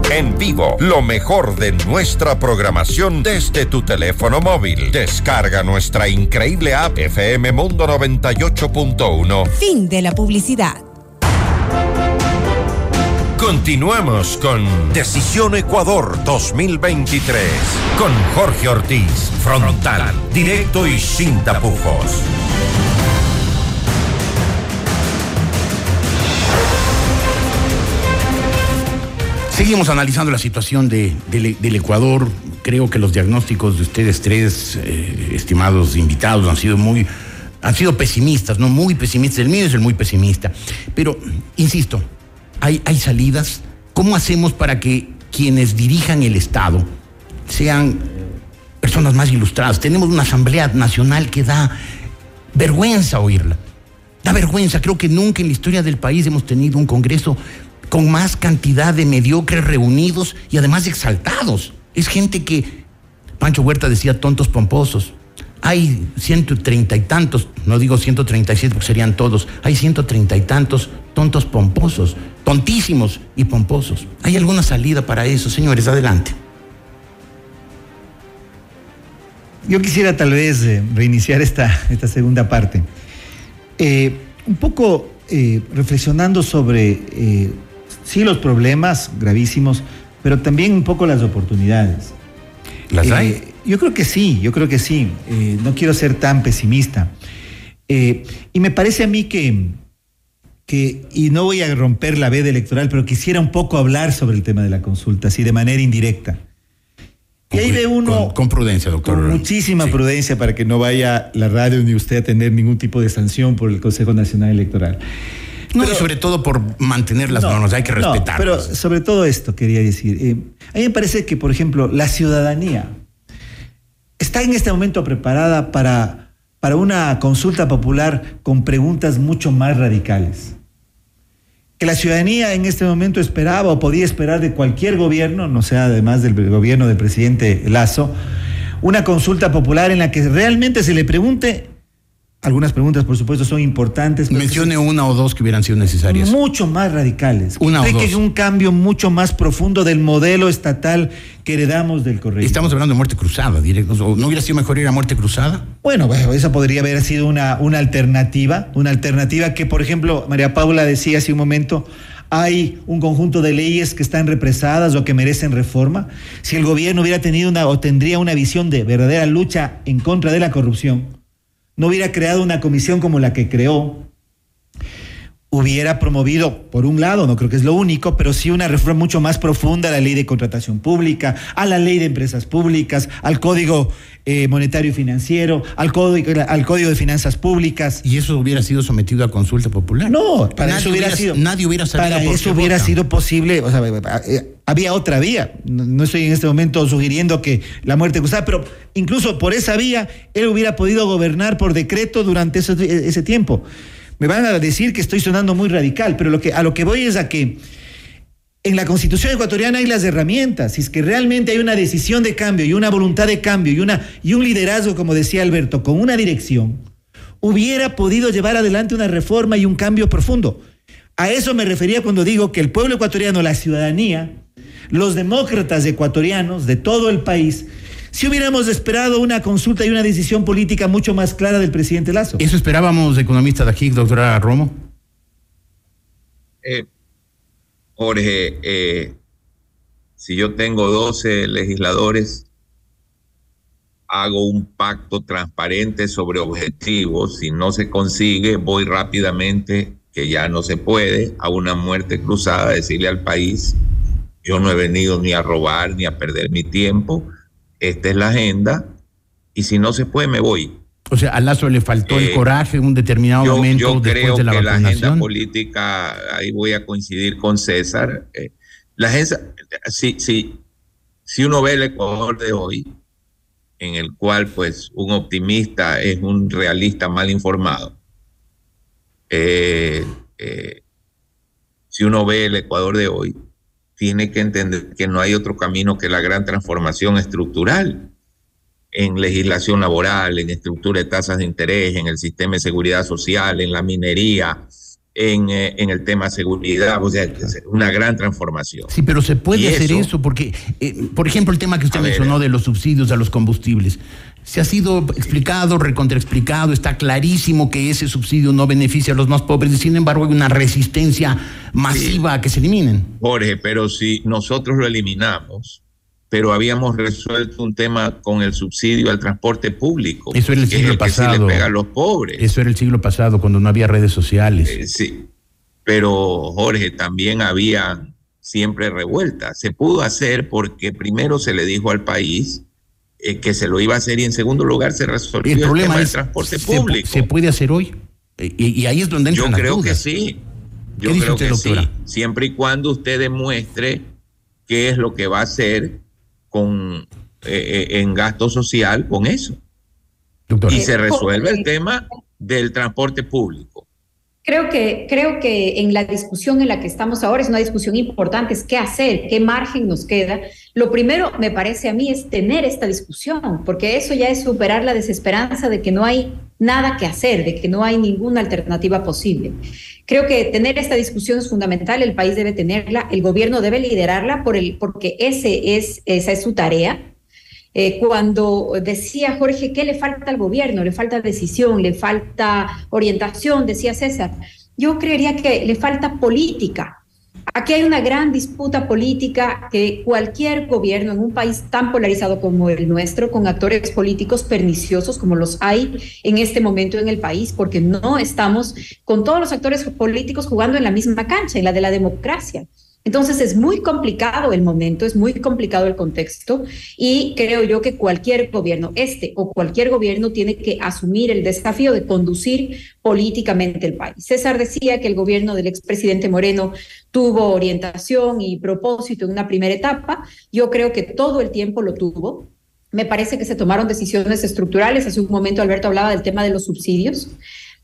En vivo, lo mejor de nuestra programación desde tu teléfono móvil. Descarga nuestra increíble app FM Mundo 98.1. Fin de la publicidad. Continuamos con Decisión Ecuador 2023 con Jorge Ortiz, frontal, directo y sin tapujos. Seguimos analizando la situación del Ecuador. Creo que los diagnósticos de ustedes tres, eh, estimados invitados, han sido muy, han sido pesimistas, no muy pesimistas. El mío es el muy pesimista. Pero, insisto, hay, salidas. ¿Cómo hacemos para que quienes dirijan el Estado sean personas más ilustradas? Tenemos una Asamblea Nacional que da vergüenza oírla. Da vergüenza. Creo que nunca en la historia del país hemos tenido un Congreso con más cantidad de mediocres reunidos y además exaltados. Es gente que, Pancho Huerta decía, tontos pomposos. hay ciento treinta y tantos, no digo ciento treinta y siete porque serían todos, hay ciento treinta y tantos tontos pomposos, tontísimos y pomposos. ¿Hay alguna salida para eso, señores? Adelante. Yo quisiera tal vez eh, reiniciar esta, esta segunda parte. Eh, un poco eh, reflexionando sobre, sí, los problemas gravísimos, pero también un poco las oportunidades. ¿Las hay? Yo creo que sí, yo creo que sí. no quiero ser tan pesimista. y me parece a mí que, que, y no voy a romper la veda electoral, pero quisiera un poco hablar sobre el tema de la consulta, así de manera indirecta. Y ahí ve uno. Con, prudencia, doctor. Con muchísima prudencia para que no vaya la radio ni usted a tener ningún tipo de sanción por el Consejo Nacional Electoral. No, y sobre todo por mantener las normas, hay que respetar. pero sobre todo esto quería decir. Eh, a mí me parece que, por ejemplo, la ciudadanía está en este momento preparada para, para una consulta popular con preguntas mucho más radicales que la ciudadanía en este momento esperaba o podía esperar de cualquier gobierno, no sea además del gobierno del presidente Lazo, una consulta popular en la que realmente se le pregunte algunas preguntas, por supuesto, son importantes. Mencione una o dos que hubieran sido necesarias. Mucho más radicales. Una o dos. que es un cambio mucho más profundo del modelo estatal que heredamos del correo. Estamos hablando de muerte cruzada, directo. ¿No hubiera sido mejor ir a muerte cruzada? Bueno, bueno, esa podría haber sido una, una alternativa. Una alternativa que, por ejemplo, María Paula decía hace un momento, hay un conjunto de leyes que están represadas o que merecen reforma. Si el gobierno hubiera tenido una o tendría una visión de verdadera lucha en contra de la corrupción, no hubiera creado una comisión como la que creó, hubiera promovido, por un lado, no creo que es lo único, pero sí una reforma mucho más profunda a la ley de contratación pública, a la ley de empresas públicas, al código eh, monetario y financiero, al código, al código de finanzas públicas. ¿Y eso hubiera sido sometido a consulta popular? No, para eso hubiera, sido. Nadie hubiera sabido Para eso hubiera sido posible, o sea, eh, había otra vía. No, estoy en este momento sugiriendo que la muerte cruzada, pero incluso por esa vía él hubiera podido gobernar por decreto durante ese, ese tiempo. Me van a decir que estoy sonando muy radical, pero a lo que voy es a que en la constitución ecuatoriana hay las herramientas. Si es que realmente hay una decisión de cambio y una voluntad de cambio y un liderazgo, como decía Alberto, con una dirección, hubiera podido llevar adelante una reforma y un cambio profundo. A eso me refería cuando digo que el pueblo ecuatoriano, la ciudadanía, los demócratas ecuatorianos de todo el país, si hubiéramos esperado una consulta y una decisión política mucho más clara del presidente Lazo. ¿Eso esperábamos economista de aquí, doctora Romo? Eh, Jorge, eh, si yo tengo 12 legisladores, hago un pacto transparente sobre objetivos. Si no se consigue, voy rápidamente, que ya no se puede, a una muerte cruzada, decirle al país, yo no he venido ni a robar ni a perder mi tiempo esta es la agenda y si no se puede me voy. O sea, a Lazo le faltó el eh, coraje en un determinado momento yo creo de la que la agenda política, ahí voy a coincidir con César. Eh, la agenda, si, si, si uno ve el Ecuador de hoy, en el cual pues un optimista es un realista mal informado, eh, si uno ve el Ecuador de hoy, tiene que entender que no hay otro camino que la gran transformación estructural en legislación laboral, en estructura de tasas de interés, en el sistema de seguridad social, en la minería, en, eh, en el tema de seguridad, o sea, una gran transformación. Sí, pero se puede hacer eso, porque, eh, por ejemplo, el tema que usted mencionó de los subsidios a los combustibles. Se ha sido explicado, recontraexplicado, está clarísimo que ese subsidio no beneficia a los más pobres y sin embargo hay una resistencia masiva a que se eliminen. Jorge, pero si nosotros lo eliminamos, pero habíamos resuelto un tema con el subsidio al transporte público. Eso era el siglo pasado. Que pega a los pobres. Eso era el siglo pasado, cuando no había redes sociales. Eh, sí, pero Jorge, también había siempre revuelta. Se pudo hacer porque primero se le dijo al país eh, que se lo iba a hacer y en segundo lugar se resolvió el, problema tema del transporte público. ¿Se puede hacer hoy? Y, ahí es donde entran Yo creo que sí. Yo creo que sí. Siempre y cuando usted demuestre qué es lo que va a hacer con eh, eh, en gasto social con eso. Y se resuelve el tema del transporte público. Creo que, creo que en la discusión en la que estamos ahora es una discusión importante, es qué hacer, qué margen nos queda Lo primero, me parece a mí, es tener esta discusión, porque eso ya es superar la desesperanza de que no hay nada que hacer, de que no hay ninguna alternativa posible. Creo que tener esta discusión es fundamental, el país debe tenerla, el gobierno debe liderarla porque ese es, esa es su tarea. Eh, cuando decía Jorge, ¿qué le falta al gobierno? Le falta decisión, le falta orientación, decía César. Yo creería que le falta política, Aquí hay una gran disputa política que cualquier gobierno en un país tan polarizado como el nuestro, con actores políticos perniciosos como los hay en este momento en el país, porque no estamos con todos los actores políticos jugando en la misma cancha, en la de la democracia. Entonces es muy complicado el momento, es muy complicado el contexto y creo yo que cualquier gobierno, este o cualquier gobierno, tiene que asumir el desafío de conducir políticamente el país. César decía que el gobierno del expresidente Moreno tuvo orientación y propósito en una primera etapa. Yo creo que todo el tiempo lo tuvo. Me parece que se tomaron decisiones estructurales. Hace un momento Alberto hablaba del tema de los subsidios.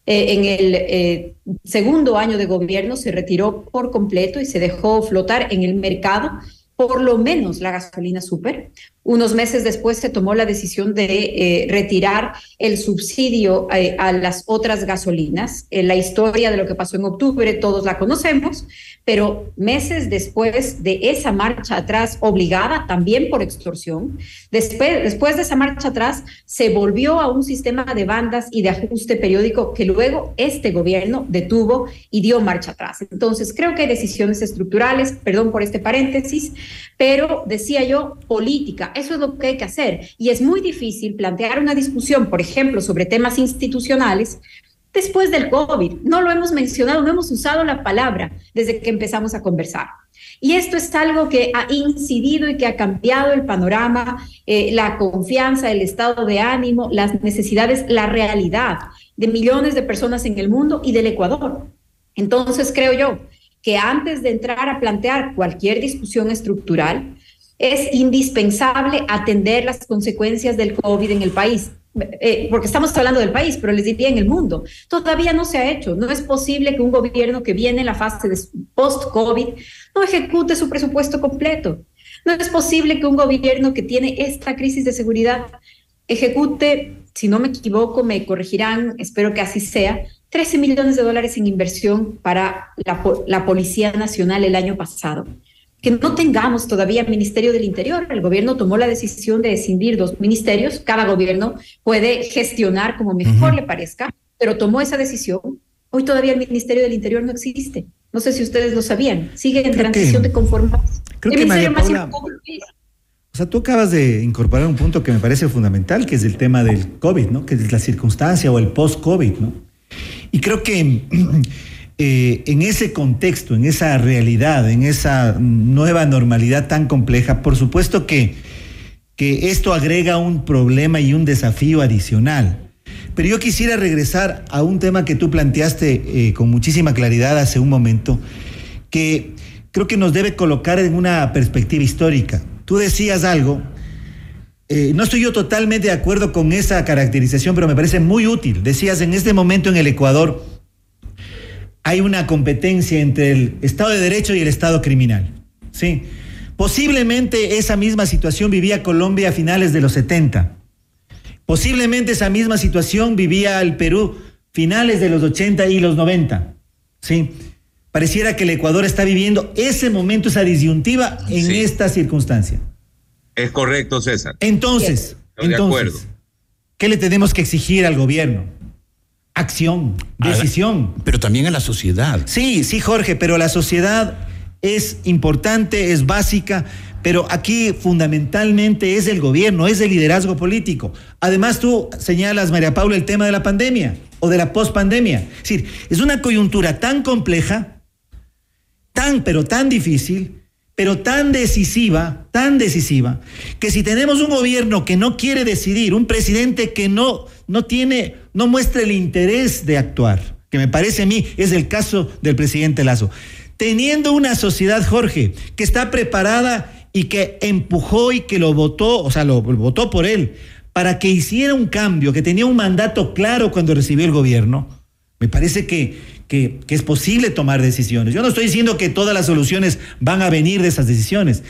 Eh, en el eh, segundo año de gobierno se retiró por completo y se dejó flotar en el mercado por lo menos la gasolina super. Unos meses después se tomó la decisión de eh, retirar el subsidio a las otras gasolinas. la historia de lo que pasó en octubre todos la conocemos pero meses después de esa marcha atrás obligada, también por extorsión, después, después de esa marcha atrás se volvió a un sistema de bandas y de ajuste periódico que luego este gobierno detuvo y dio marcha atrás. Entonces, creo que hay decisiones estructurales, perdón por este paréntesis, pero decía yo, política, eso es lo que hay que hacer. Y es muy difícil plantear una discusión, por ejemplo, sobre temas institucionales, después del COVID. No lo hemos mencionado, no hemos usado la palabra desde que empezamos a conversar. Y esto es algo que ha incidido y que ha cambiado el panorama, eh, la confianza, el estado de ánimo, las necesidades, la realidad de millones de personas en el mundo y del Ecuador. Entonces creo yo que antes de entrar a plantear cualquier discusión estructural, es indispensable atender las consecuencias del COVID en el país. Eh, porque estamos hablando del país, pero les diría en el mundo, todavía no se ha hecho. No es posible que un gobierno que viene en la fase de post-COVID no ejecute su presupuesto completo. No es posible que un gobierno que tiene esta crisis de seguridad ejecute, si no me equivoco, me corregirán, espero que así sea, 13 millones de dólares en inversión para la, la Policía Nacional el año pasado que no tengamos todavía Ministerio del Interior. El gobierno tomó la decisión de escindir dos ministerios. Cada gobierno puede gestionar como mejor le parezca, pero tomó esa decisión. Hoy todavía el Ministerio del Interior no existe. No sé si ustedes lo sabían. Sigue en transición de conformación. Creo que María Paula, o sea, tú acabas de incorporar un punto que me parece fundamental, que es el tema del COVID, ¿no? Que es la circunstancia o el post-COVID, ¿no? Y creo que *clears throat* Eh, en ese contexto, en esa realidad, en esa nueva normalidad tan compleja, por supuesto que, que esto agrega un problema y un desafío adicional. Pero yo quisiera regresar a un tema que tú planteaste eh, con muchísima claridad hace un momento, que creo que nos debe colocar en una perspectiva histórica. Tú decías algo, eh, no estoy yo totalmente de acuerdo con esa caracterización, pero me parece muy útil. Decías, en este momento en el Ecuador, hay una competencia entre el Estado de Derecho y el Estado criminal. ¿sí? Posiblemente esa misma situación vivía Colombia a finales de los 70. Posiblemente esa misma situación vivía el Perú finales de los 80 y los 90. ¿sí? Pareciera que el Ecuador está viviendo ese momento, esa disyuntiva en esta circunstancia. Es correcto, César. Entonces, entonces ¿qué le tenemos que exigir al gobierno? Acción, decisión. pero también a la sociedad. Sí, sí, Jorge, pero la sociedad es importante, es básica, pero aquí fundamentalmente es el gobierno, es el liderazgo político. Además, tú señalas, María Paula, el tema de la pandemia o de la pospandemia. Es decir, es una coyuntura tan compleja, tan, pero tan difícil, pero tan decisiva, tan decisiva, que si tenemos un gobierno que no quiere decidir, un presidente que no, no tiene, no muestra el interés de actuar, que me parece a mí es el caso del presidente Lazo, teniendo una sociedad, Jorge, que está preparada y que empujó y que lo votó, o sea, lo, votó por él, para que hiciera un cambio, que tenía un mandato claro cuando recibió el gobierno, me parece que que, es posible tomar decisiones. Yo no estoy diciendo que todas las soluciones van a venir de esas decisiones,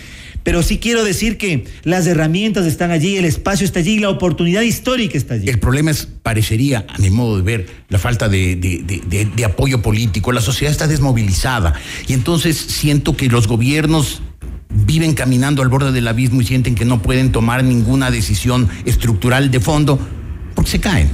pero sí quiero decir que las herramientas están allí, el espacio está allí, la oportunidad histórica está allí. El problema es, parecería, a mi modo de ver, la falta de, de apoyo político. La sociedad está desmovilizada y entonces siento que los gobiernos viven caminando al borde del abismo y sienten que no pueden tomar ninguna decisión estructural de fondo porque se caen.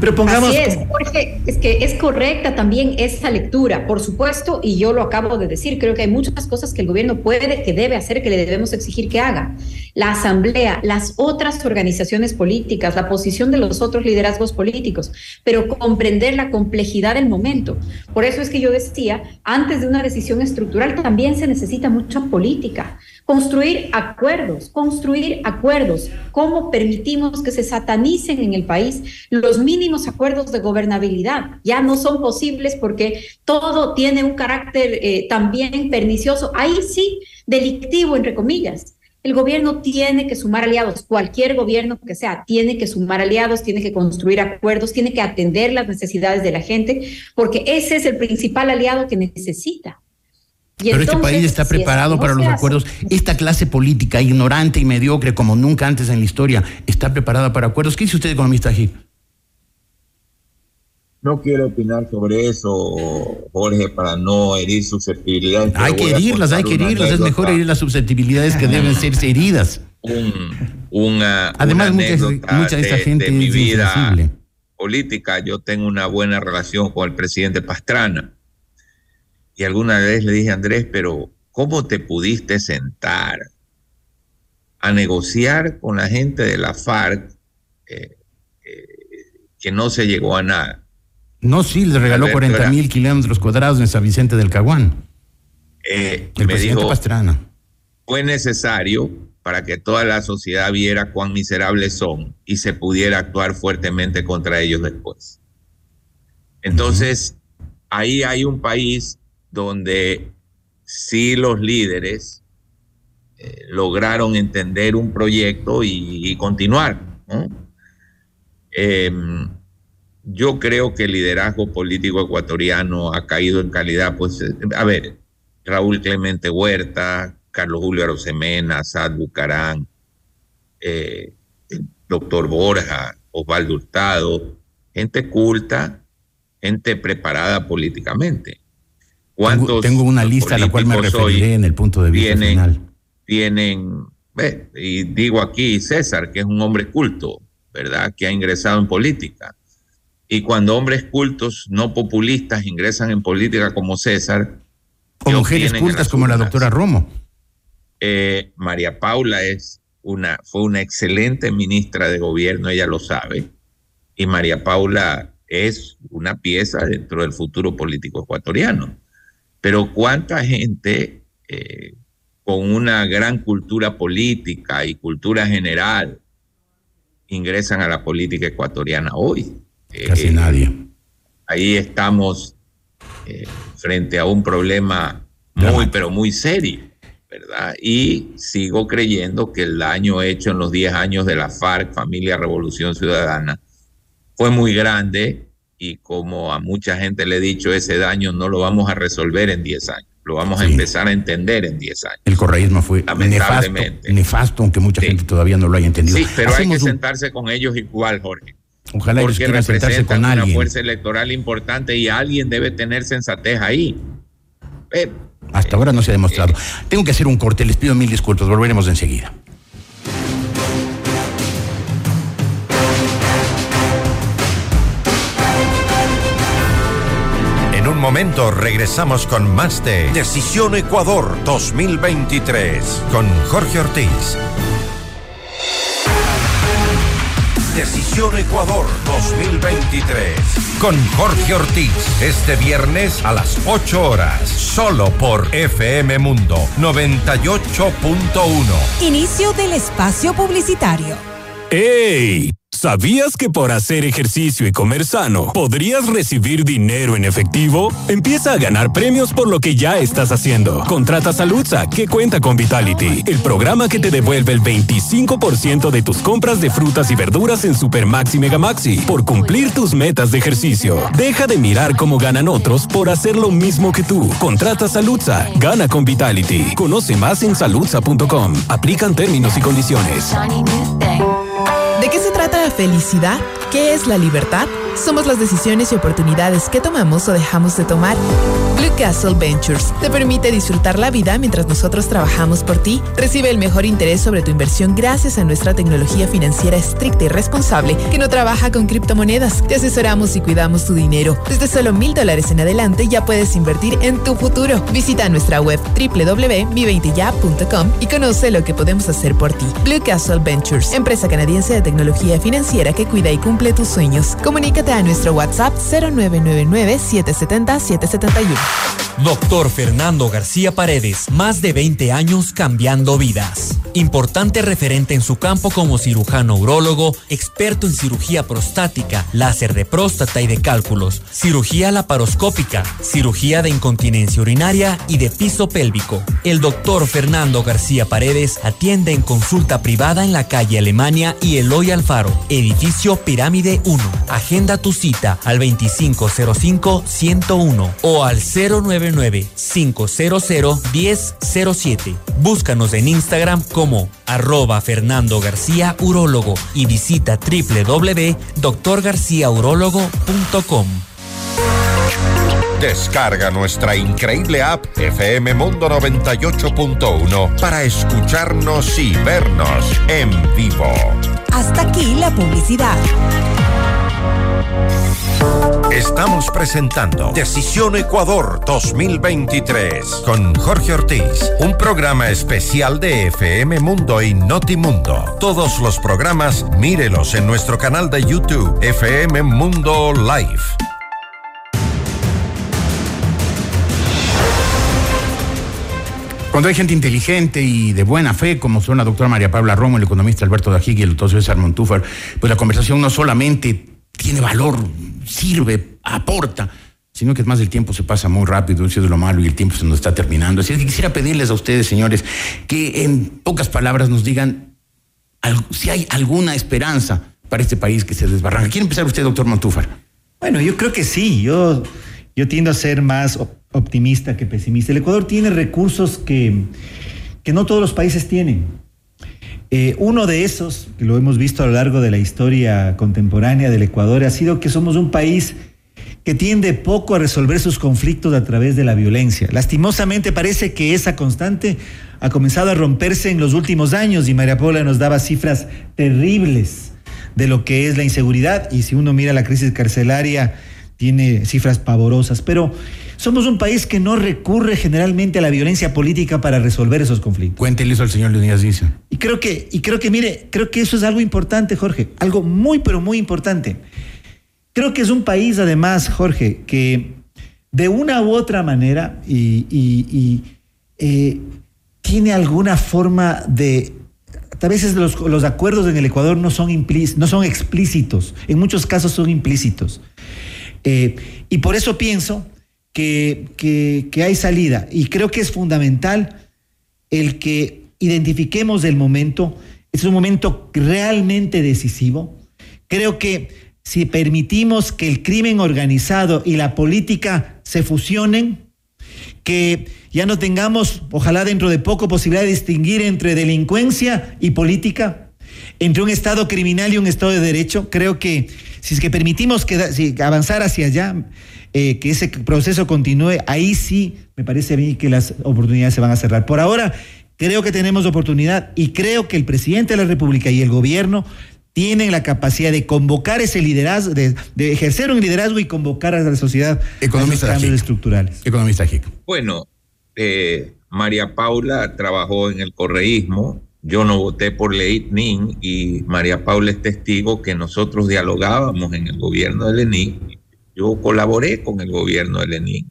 Pero pongamos. Así es, Jorge, es que es correcta también esa lectura, por supuesto, y yo lo acabo de decir, creo que hay muchas cosas que el gobierno puede, que debe hacer, que le debemos exigir que haga. La asamblea, las otras organizaciones políticas, la posición de los otros liderazgos políticos, pero comprender la complejidad del momento. Por eso es que yo decía, antes de una decisión estructural también se necesita mucha política. Construir acuerdos, construir acuerdos. ¿Cómo permitimos que se satanicen en el país los mínimos acuerdos de gobernabilidad? Ya no son posibles porque todo tiene un carácter eh, también pernicioso, ahí sí, delictivo, entre comillas. El gobierno tiene que sumar aliados, cualquier gobierno que sea, tiene que sumar aliados, tiene que construir acuerdos, tiene que atender las necesidades de la gente, porque ese es el principal aliado que necesita. Pero este país está preparado para los acuerdos. Esta clase política ignorante y mediocre como nunca antes en la historia está preparada para acuerdos. ¿Qué dice usted, economista Gil? No quiero opinar sobre eso, Jorge, para no herir susceptibilidades. Hay que herirlas, hay que herirlas. Es mejor herir las susceptibilidades que deben ser *laughs* heridas. una, Además, mucha, de esta gente mi vida política, yo tengo una buena relación con el presidente Pastrana y alguna vez le dije, Andrés, pero ¿cómo te pudiste sentar a negociar con la gente de la FARC eh, eh, que no se llegó a nada? No, sí, le regaló 40 mil kilómetros cuadrados en San Vicente del Caguán. Eh, el me dijo, Pastrana. Fue necesario para que toda la sociedad viera cuán miserables son y se pudiera actuar fuertemente contra ellos después. Entonces, ahí hay un país donde sí los líderes eh, lograron entender un proyecto y, continuar. Em, yo creo que el liderazgo político ecuatoriano ha caído en calidad, pues, eh, a ver, Raúl Clemente Huerta, Carlos Julio Arosemena, Sad Bucarán, eh, el doctor Borja, Osvaldo Hurtado, gente culta, gente preparada políticamente. Tengo, una lista a la cual me referiré en el punto de vista tienen, final. Tienen, y digo aquí César, que es un hombre culto, ¿verdad? Que ha ingresado en política. Y cuando hombres cultos, no populistas, ingresan en política como César. O mujeres cultas como la doctora Romo. Eh, María Paula es una, fue una excelente ministra de gobierno, ella lo sabe. Y María Paula es una pieza dentro del futuro político ecuatoriano. Pero cuánta gente eh, con una gran cultura política y cultura general ingresan a la política ecuatoriana hoy. Casi eh, nadie. Ahí estamos eh, frente a un problema muy, pero muy serio, ¿verdad? Y sigo creyendo que el daño hecho en los 10 años de la FARC, Familia Revolución Ciudadana, fue muy grande y como a mucha gente le he dicho, ese daño no lo vamos a resolver en 10 años, lo vamos a empezar a entender en 10 años. El correísmo fue nefasto, nefasto, aunque mucha gente todavía no lo haya entendido. Sí, pero hay que sentarse con ellos igual, Jorge. Ojalá ellos quieran sentarse con una fuerza electoral importante y alguien debe tener sensatez ahí. Hasta ahora no se ha demostrado. Eh, Tengo que hacer un corte, les pido mil disculpas, volveremos enseguida. Momento regresamos con más de Decisión Ecuador 2023 con Jorge Ortiz. Decisión Ecuador 2023 con Jorge Ortiz este viernes a las 8 horas solo por FM Mundo 98.1. Inicio del espacio publicitario. ¡Ey! ¿Sabías que por hacer ejercicio y comer sano podrías recibir dinero en efectivo? Empieza a ganar premios por lo que ya estás haciendo. Contrata Saludza, que cuenta con Vitality, el programa que te devuelve el 25% de tus compras de frutas y verduras en Supermaxi Megamaxi por cumplir tus metas de ejercicio. Deja de mirar cómo ganan otros por hacer lo mismo que tú. Contrata Saludza, gana con Vitality. Conoce más en saludza.com. Aplican términos y condiciones. ¿De qué se trata la felicidad? ¿Qué es la libertad? Somos las decisiones y oportunidades que tomamos o dejamos de tomar. Blue Castle Ventures te permite disfrutar la vida mientras nosotros trabajamos por ti. Recibe el mejor interés sobre tu inversión gracias a nuestra tecnología financiera estricta y responsable que no trabaja con criptomonedas. Te asesoramos y cuidamos tu dinero. Desde solo mil dólares en adelante ya puedes invertir en tu futuro. Visita nuestra web www.mi20ya.com y conoce lo que podemos hacer por ti. Blue Castle Ventures, empresa canadiense de tecnología financiera que cuida y cumple tus sueños. Comunícate a nuestro WhatsApp 0999-770-771. Doctor Fernando García Paredes, más de 20 años cambiando vidas. Importante referente en su campo como cirujano urólogo, experto en cirugía prostática, láser de próstata y de cálculos, cirugía laparoscópica, cirugía de incontinencia urinaria y de piso pélvico. El doctor Fernando García Paredes atiende en consulta privada en la calle Alemania y Eloy Alfaro, edificio Pirámide 1. Agenda tu cita al 2505-101 o al 099-500-1007. Búscanos en Instagram como arroba Fernando García Urólogo y visita www.doctorgarciaurologo.com. Descarga nuestra increíble app FM Mundo 98.1 para escucharnos y vernos en vivo. Hasta aquí la publicidad. Estamos presentando Decisión Ecuador 2023 con Jorge Ortiz, un programa especial de FM Mundo y Notimundo. Todos los programas mírelos en nuestro canal de YouTube FM Mundo Live. Cuando hay gente inteligente y de buena fe, como son la doctora María Paula Romo, el economista Alberto Dajig y el doctor César Montúfar, pues la conversación no solamente tiene valor, sirve, aporta, sino que más el tiempo se pasa muy rápido, eso es lo malo y el tiempo se nos está terminando. Así que quisiera pedirles a ustedes, señores, que en pocas palabras nos digan si hay alguna esperanza para este país que se desbarranca. ¿Quiere empezar usted, doctor Montúfar? Bueno, yo creo que sí. Yo, yo tiendo a ser más optimista que pesimista. El Ecuador tiene recursos que, que no todos los países tienen. Eh, uno de esos, que lo hemos visto a lo largo de la historia contemporánea del Ecuador, ha sido que somos un país que tiende poco a resolver sus conflictos a través de la violencia. Lastimosamente parece que esa constante ha comenzado a romperse en los últimos años y María Paula nos daba cifras terribles de lo que es la inseguridad y si uno mira la crisis carcelaria tiene cifras pavorosas, pero somos un país que no recurre generalmente a la violencia política para resolver esos conflictos. Cuéntele eso al señor Leonidas dice. Y creo que, y creo que, mire, creo que eso es algo importante, Jorge, algo muy, pero muy importante. Creo que es un país, además, Jorge, que de una u otra manera y, y, eh, tiene alguna forma de a veces los, los, acuerdos en el Ecuador no son, no son explícitos, en muchos casos son implícitos. Eh, y por eso pienso que, que, hay salida. Y creo que es fundamental el que identifiquemos el momento. Es un momento realmente decisivo. Creo que si permitimos que el crimen organizado y la política se fusionen, que ya no tengamos, ojalá dentro de poco, posibilidad de distinguir entre delincuencia y política, entre un Estado criminal y un Estado de derecho. Creo que si es que permitimos que, avanzar hacia allá, eh, que ese proceso continúe, ahí sí me parece a mí que las oportunidades se van a cerrar. Por ahora, creo que tenemos oportunidad y creo que el presidente de la República y el gobierno tienen la capacidad de convocar ese liderazgo, de, ejercer un liderazgo y convocar a la sociedad Economista a cambios estructurales. Economista Bueno, eh, María Paula trabajó en el correísmo, yo no voté por Lenin y María Paula es testigo que nosotros dialogábamos en el gobierno de Lenin yo colaboré con el gobierno de Lenin.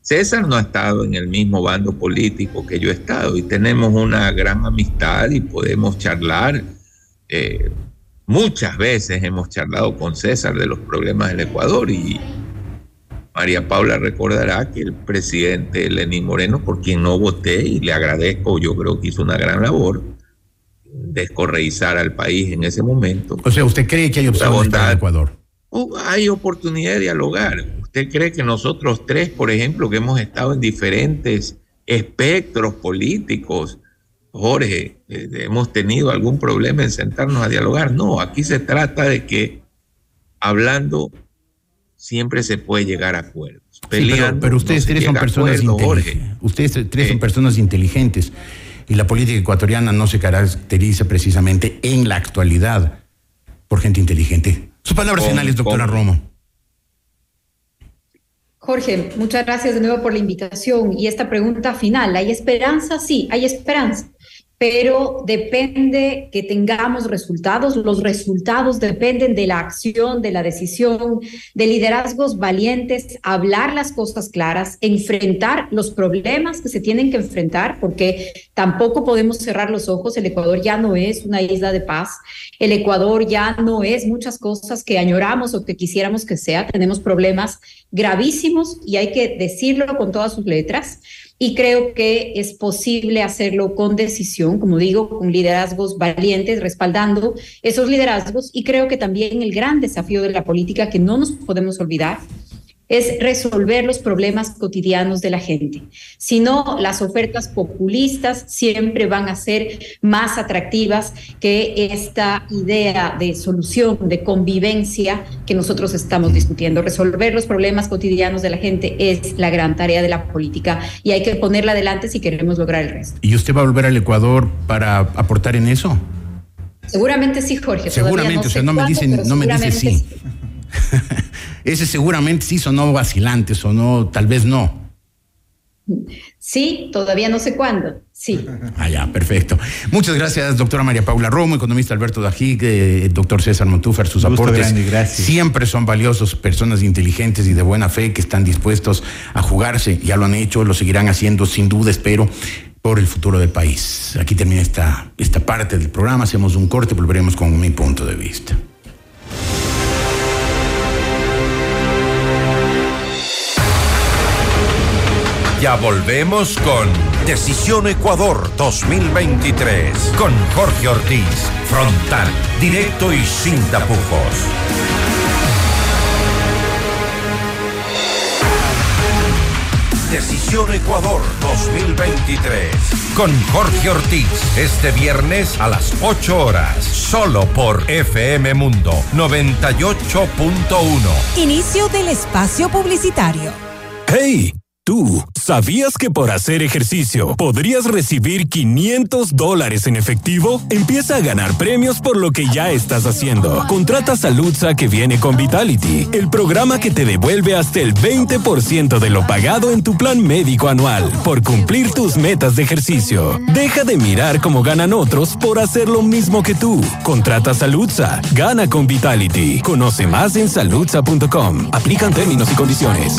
César no ha estado en el mismo bando político que yo he estado y tenemos una gran amistad y podemos charlar. Eh, muchas veces hemos charlado con César de los problemas del Ecuador y María Paula recordará que el presidente Lenín Moreno, por quien no voté y le agradezco, yo creo que hizo una gran labor, descorreizar al país en ese momento. O sea, ¿usted cree que hay opciones para Ecuador? Oh, hay oportunidad de dialogar. ¿Usted cree que nosotros tres, por ejemplo, que hemos estado en diferentes espectros políticos, Jorge, eh, hemos tenido algún problema en sentarnos a dialogar? No, aquí se trata de que hablando siempre se puede llegar a acuerdos. pero, ustedes tres son personas inteligentes. Ustedes tres son eh. personas inteligentes y la política ecuatoriana no se caracteriza precisamente en la actualidad por gente inteligente. Sus palabras finales, doctora Romo. Jorge, muchas gracias de nuevo por la invitación y esta pregunta final. ¿Hay esperanza? Sí, hay esperanza pero depende que tengamos resultados. Los resultados dependen de la acción, de la decisión, de liderazgos valientes, hablar las cosas claras, enfrentar los problemas que se tienen que enfrentar, porque tampoco podemos cerrar los ojos. El Ecuador ya no es una isla de paz. El Ecuador ya no es muchas cosas que añoramos o que quisiéramos que sea. Tenemos problemas gravísimos y hay que decirlo con todas sus letras y creo que es posible hacerlo con decisión, como digo, con liderazgos valientes, respaldando esos liderazgos. Y creo que también el gran desafío de la política que no nos podemos olvidar es resolver los problemas cotidianos de la gente. Si no, las ofertas populistas siempre van a ser más atractivas que esta idea de solución, de convivencia que nosotros estamos discutiendo. Resolver los problemas cotidianos de la gente es la gran tarea de la política y hay que ponerla adelante si queremos lograr el resto. ¿Y usted va a volver al Ecuador para aportar en eso? Seguramente sí, Jorge. Seguramente, o sea, no me dicen, no me dice sí. *laughs* Ese seguramente sí sonó vacilante, sonó tal vez no. Sí, todavía no sé cuándo. Sí. Ah, ya, perfecto. Muchas gracias, doctora María Paula Romo, economista Alberto Dají, eh, doctor César Montúfer, sus aportes siempre son valiosos, personas inteligentes y de buena fe que están dispuestos a jugarse, ya lo han hecho, lo seguirán haciendo sin duda, espero, por el futuro del país. Aquí termina esta, esta parte del programa, hacemos un corte, volveremos con mi punto de vista. Ya volvemos con Decisión Ecuador 2023 con Jorge Ortiz. Frontal, directo y sin tapujos. Decisión Ecuador 2023 con Jorge Ortiz este viernes a las 8 horas solo por FM Mundo 98.1 Inicio del espacio publicitario. ¡Hey! Tú, ¿sabías que por hacer ejercicio podrías recibir 500 dólares en efectivo? Empieza a ganar premios por lo que ya estás haciendo. Contrata Saludza que viene con Vitality, el programa que te devuelve hasta el 20% de lo pagado en tu plan médico anual por cumplir tus metas de ejercicio. Deja de mirar cómo ganan otros por hacer lo mismo que tú. Contrata Saludza, gana con Vitality. Conoce más en saludza.com. Aplican términos y condiciones.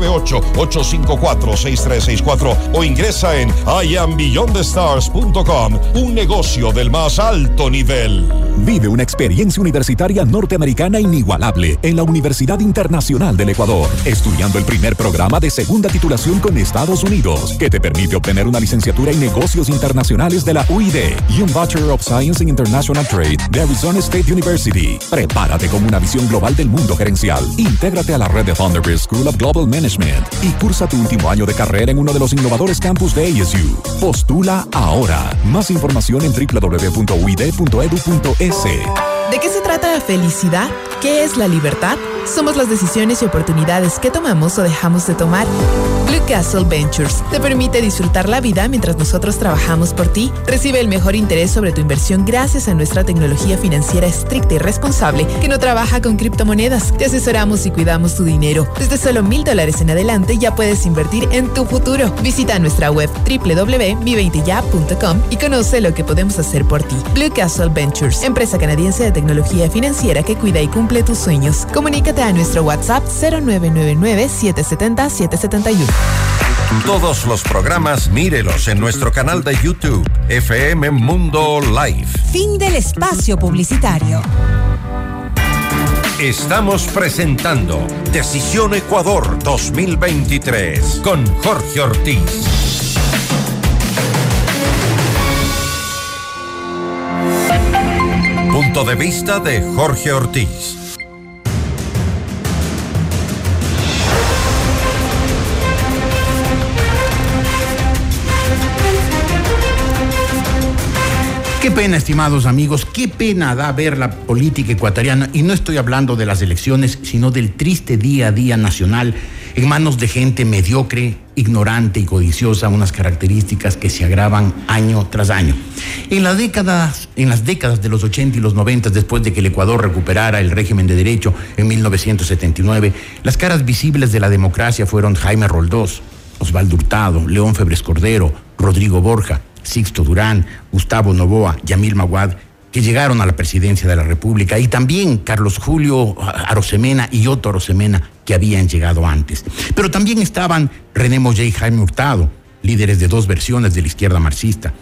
898-854-6364 o ingresa en iambeyondthestars.com, un negocio del más alto nivel. Vive una experiencia universitaria norteamericana inigualable en la Universidad Internacional del Ecuador, estudiando el primer programa de segunda titulación con Estados Unidos, que te permite obtener una licenciatura en negocios internacionales de la UID y un Bachelor of Science in International Trade de Arizona State University. Prepárate con una visión global del mundo gerencial. Intégrate a la red de Thunderbird School of Global Management y cursa tu último año de carrera en uno de los innovadores campus de ASU. Postula ahora. Más información en www.uid.edu.es. ¿De qué se trata la felicidad? ¿qué es la libertad? Somos las decisiones y oportunidades que tomamos o dejamos de tomar. Blue Castle Ventures te permite disfrutar la vida mientras nosotros trabajamos por ti. Recibe el mejor interés sobre tu inversión gracias a nuestra tecnología financiera estricta y responsable que no trabaja con criptomonedas. Te asesoramos y cuidamos tu dinero. Desde solo mil dólares en adelante ya puedes invertir en tu futuro. Visita nuestra web www.mi20ya.com y conoce lo que podemos hacer por ti. Blue Castle Ventures, empresa canadiense de tecnología financiera que cuida y cumple tus sueños. Comunícate a nuestro WhatsApp 0999-770-771. Todos los programas mírelos en nuestro canal de YouTube, FM Mundo Live. Fin del espacio publicitario. Estamos presentando Decisión Ecuador 2023 con Jorge Ortiz. De vista de Jorge Ortiz. Qué pena, estimados amigos, qué pena da ver la política ecuatoriana, y no estoy hablando de las elecciones, sino del triste día a día nacional en manos de gente mediocre, ignorante y codiciosa, unas características que se agravan año tras año. En las décadas, en las décadas de los 80 y los 90, después de que el Ecuador recuperara el régimen de derecho en 1979, las caras visibles de la democracia fueron Jaime Roldós, Osvaldo Hurtado, León Febres Cordero, Rodrigo Borja, Sixto Durán, Gustavo Novoa, Yamil Maguad, que llegaron a la presidencia de la República, y también Carlos Julio Arosemena y Otto Arosemena, que habían llegado antes. Pero también estaban René Moya y Jaime Hurtado, líderes de dos versiones de la izquierda marxista.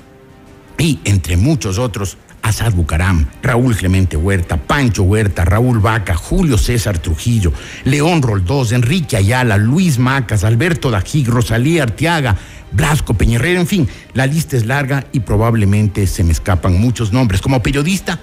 Y, entre muchos otros, Asad Bucaram, Raúl Clemente Huerta, Pancho Huerta, Raúl Vaca, Julio César Trujillo, León Roldós, Enrique Ayala, Luis Macas, Alberto Dajig, Rosalía Arteaga, Blasco Peñerrera, en fin, la lista es larga y probablemente se me escapan muchos nombres. Como periodista,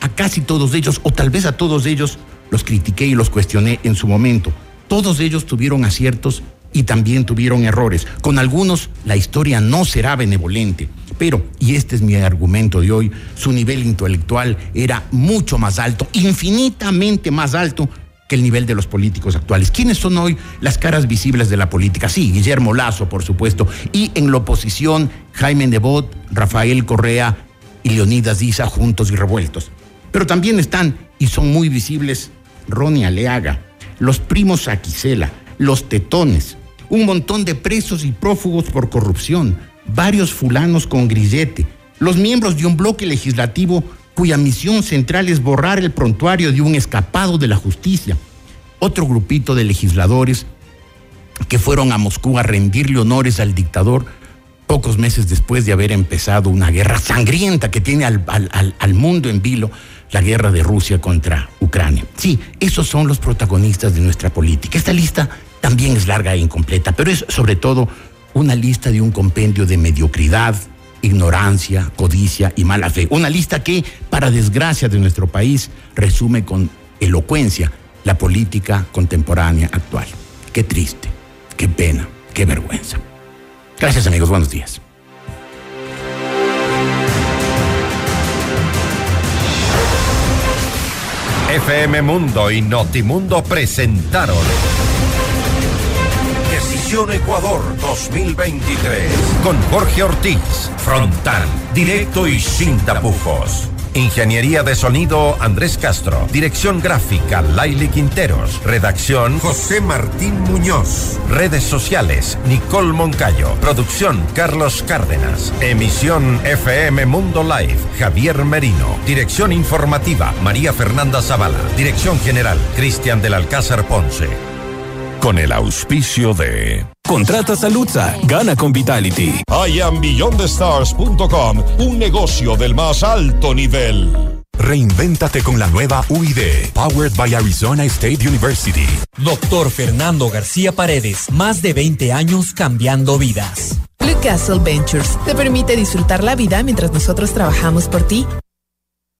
a casi todos ellos, o tal vez a todos ellos, los critiqué y los cuestioné en su momento. Todos ellos tuvieron aciertos y también tuvieron errores. Con algunos la historia no será benevolente, pero, y este es mi argumento de hoy, su nivel intelectual era mucho más alto, infinitamente más alto que el nivel de los políticos actuales. ¿Quiénes son hoy las caras visibles de la política? Sí, Guillermo Lazo, por supuesto, y en la oposición, Jaime Nebot, Rafael Correa y Leonidas Diza juntos y revueltos. Pero también están, y son muy visibles, Ronnie Aleaga, los primos Aquisela, los tetones, un montón de presos y prófugos por corrupción, varios fulanos con grillete, los miembros de un bloque legislativo cuya misión central es borrar el prontuario de un escapado de la justicia. Otro grupito de legisladores que fueron a Moscú a rendirle honores al dictador pocos meses después de haber empezado una guerra sangrienta que tiene al, al, mundo en vilo, la guerra de Rusia contra Ucrania. Sí, esos son los protagonistas de nuestra política. Esta lista también es larga e incompleta, pero es sobre todo una lista de un compendio de mediocridad, ignorancia, codicia y mala fe. Una lista que, para desgracia de nuestro país, resume con elocuencia la política contemporánea actual. Qué triste, qué pena, qué vergüenza. Gracias amigos, buenos días. FM Mundo y Notimundo presentaron Ecuador 2023 con Jorge Ortiz. Frontal, directo y sin tapujos. Ingeniería de sonido Andrés Castro. Dirección gráfica Laili Quinteros. Redacción José Martín Muñoz. Redes sociales Nicole Moncayo. Producción Carlos Cárdenas. Emisión FM Mundo Live Javier Merino. Dirección informativa María Fernanda Zavala. Dirección general Cristian del Alcázar Ponce con el auspicio de... Contrata Saludza, gana con Vitality. IamBeyondTheStars.com, un negocio del más alto nivel. Reinvéntate con la nueva UID, powered by Arizona State University. Doctor Fernando García Paredes, más de 20 años cambiando vidas. Blue Castle Ventures te permite disfrutar la vida mientras nosotros trabajamos por ti.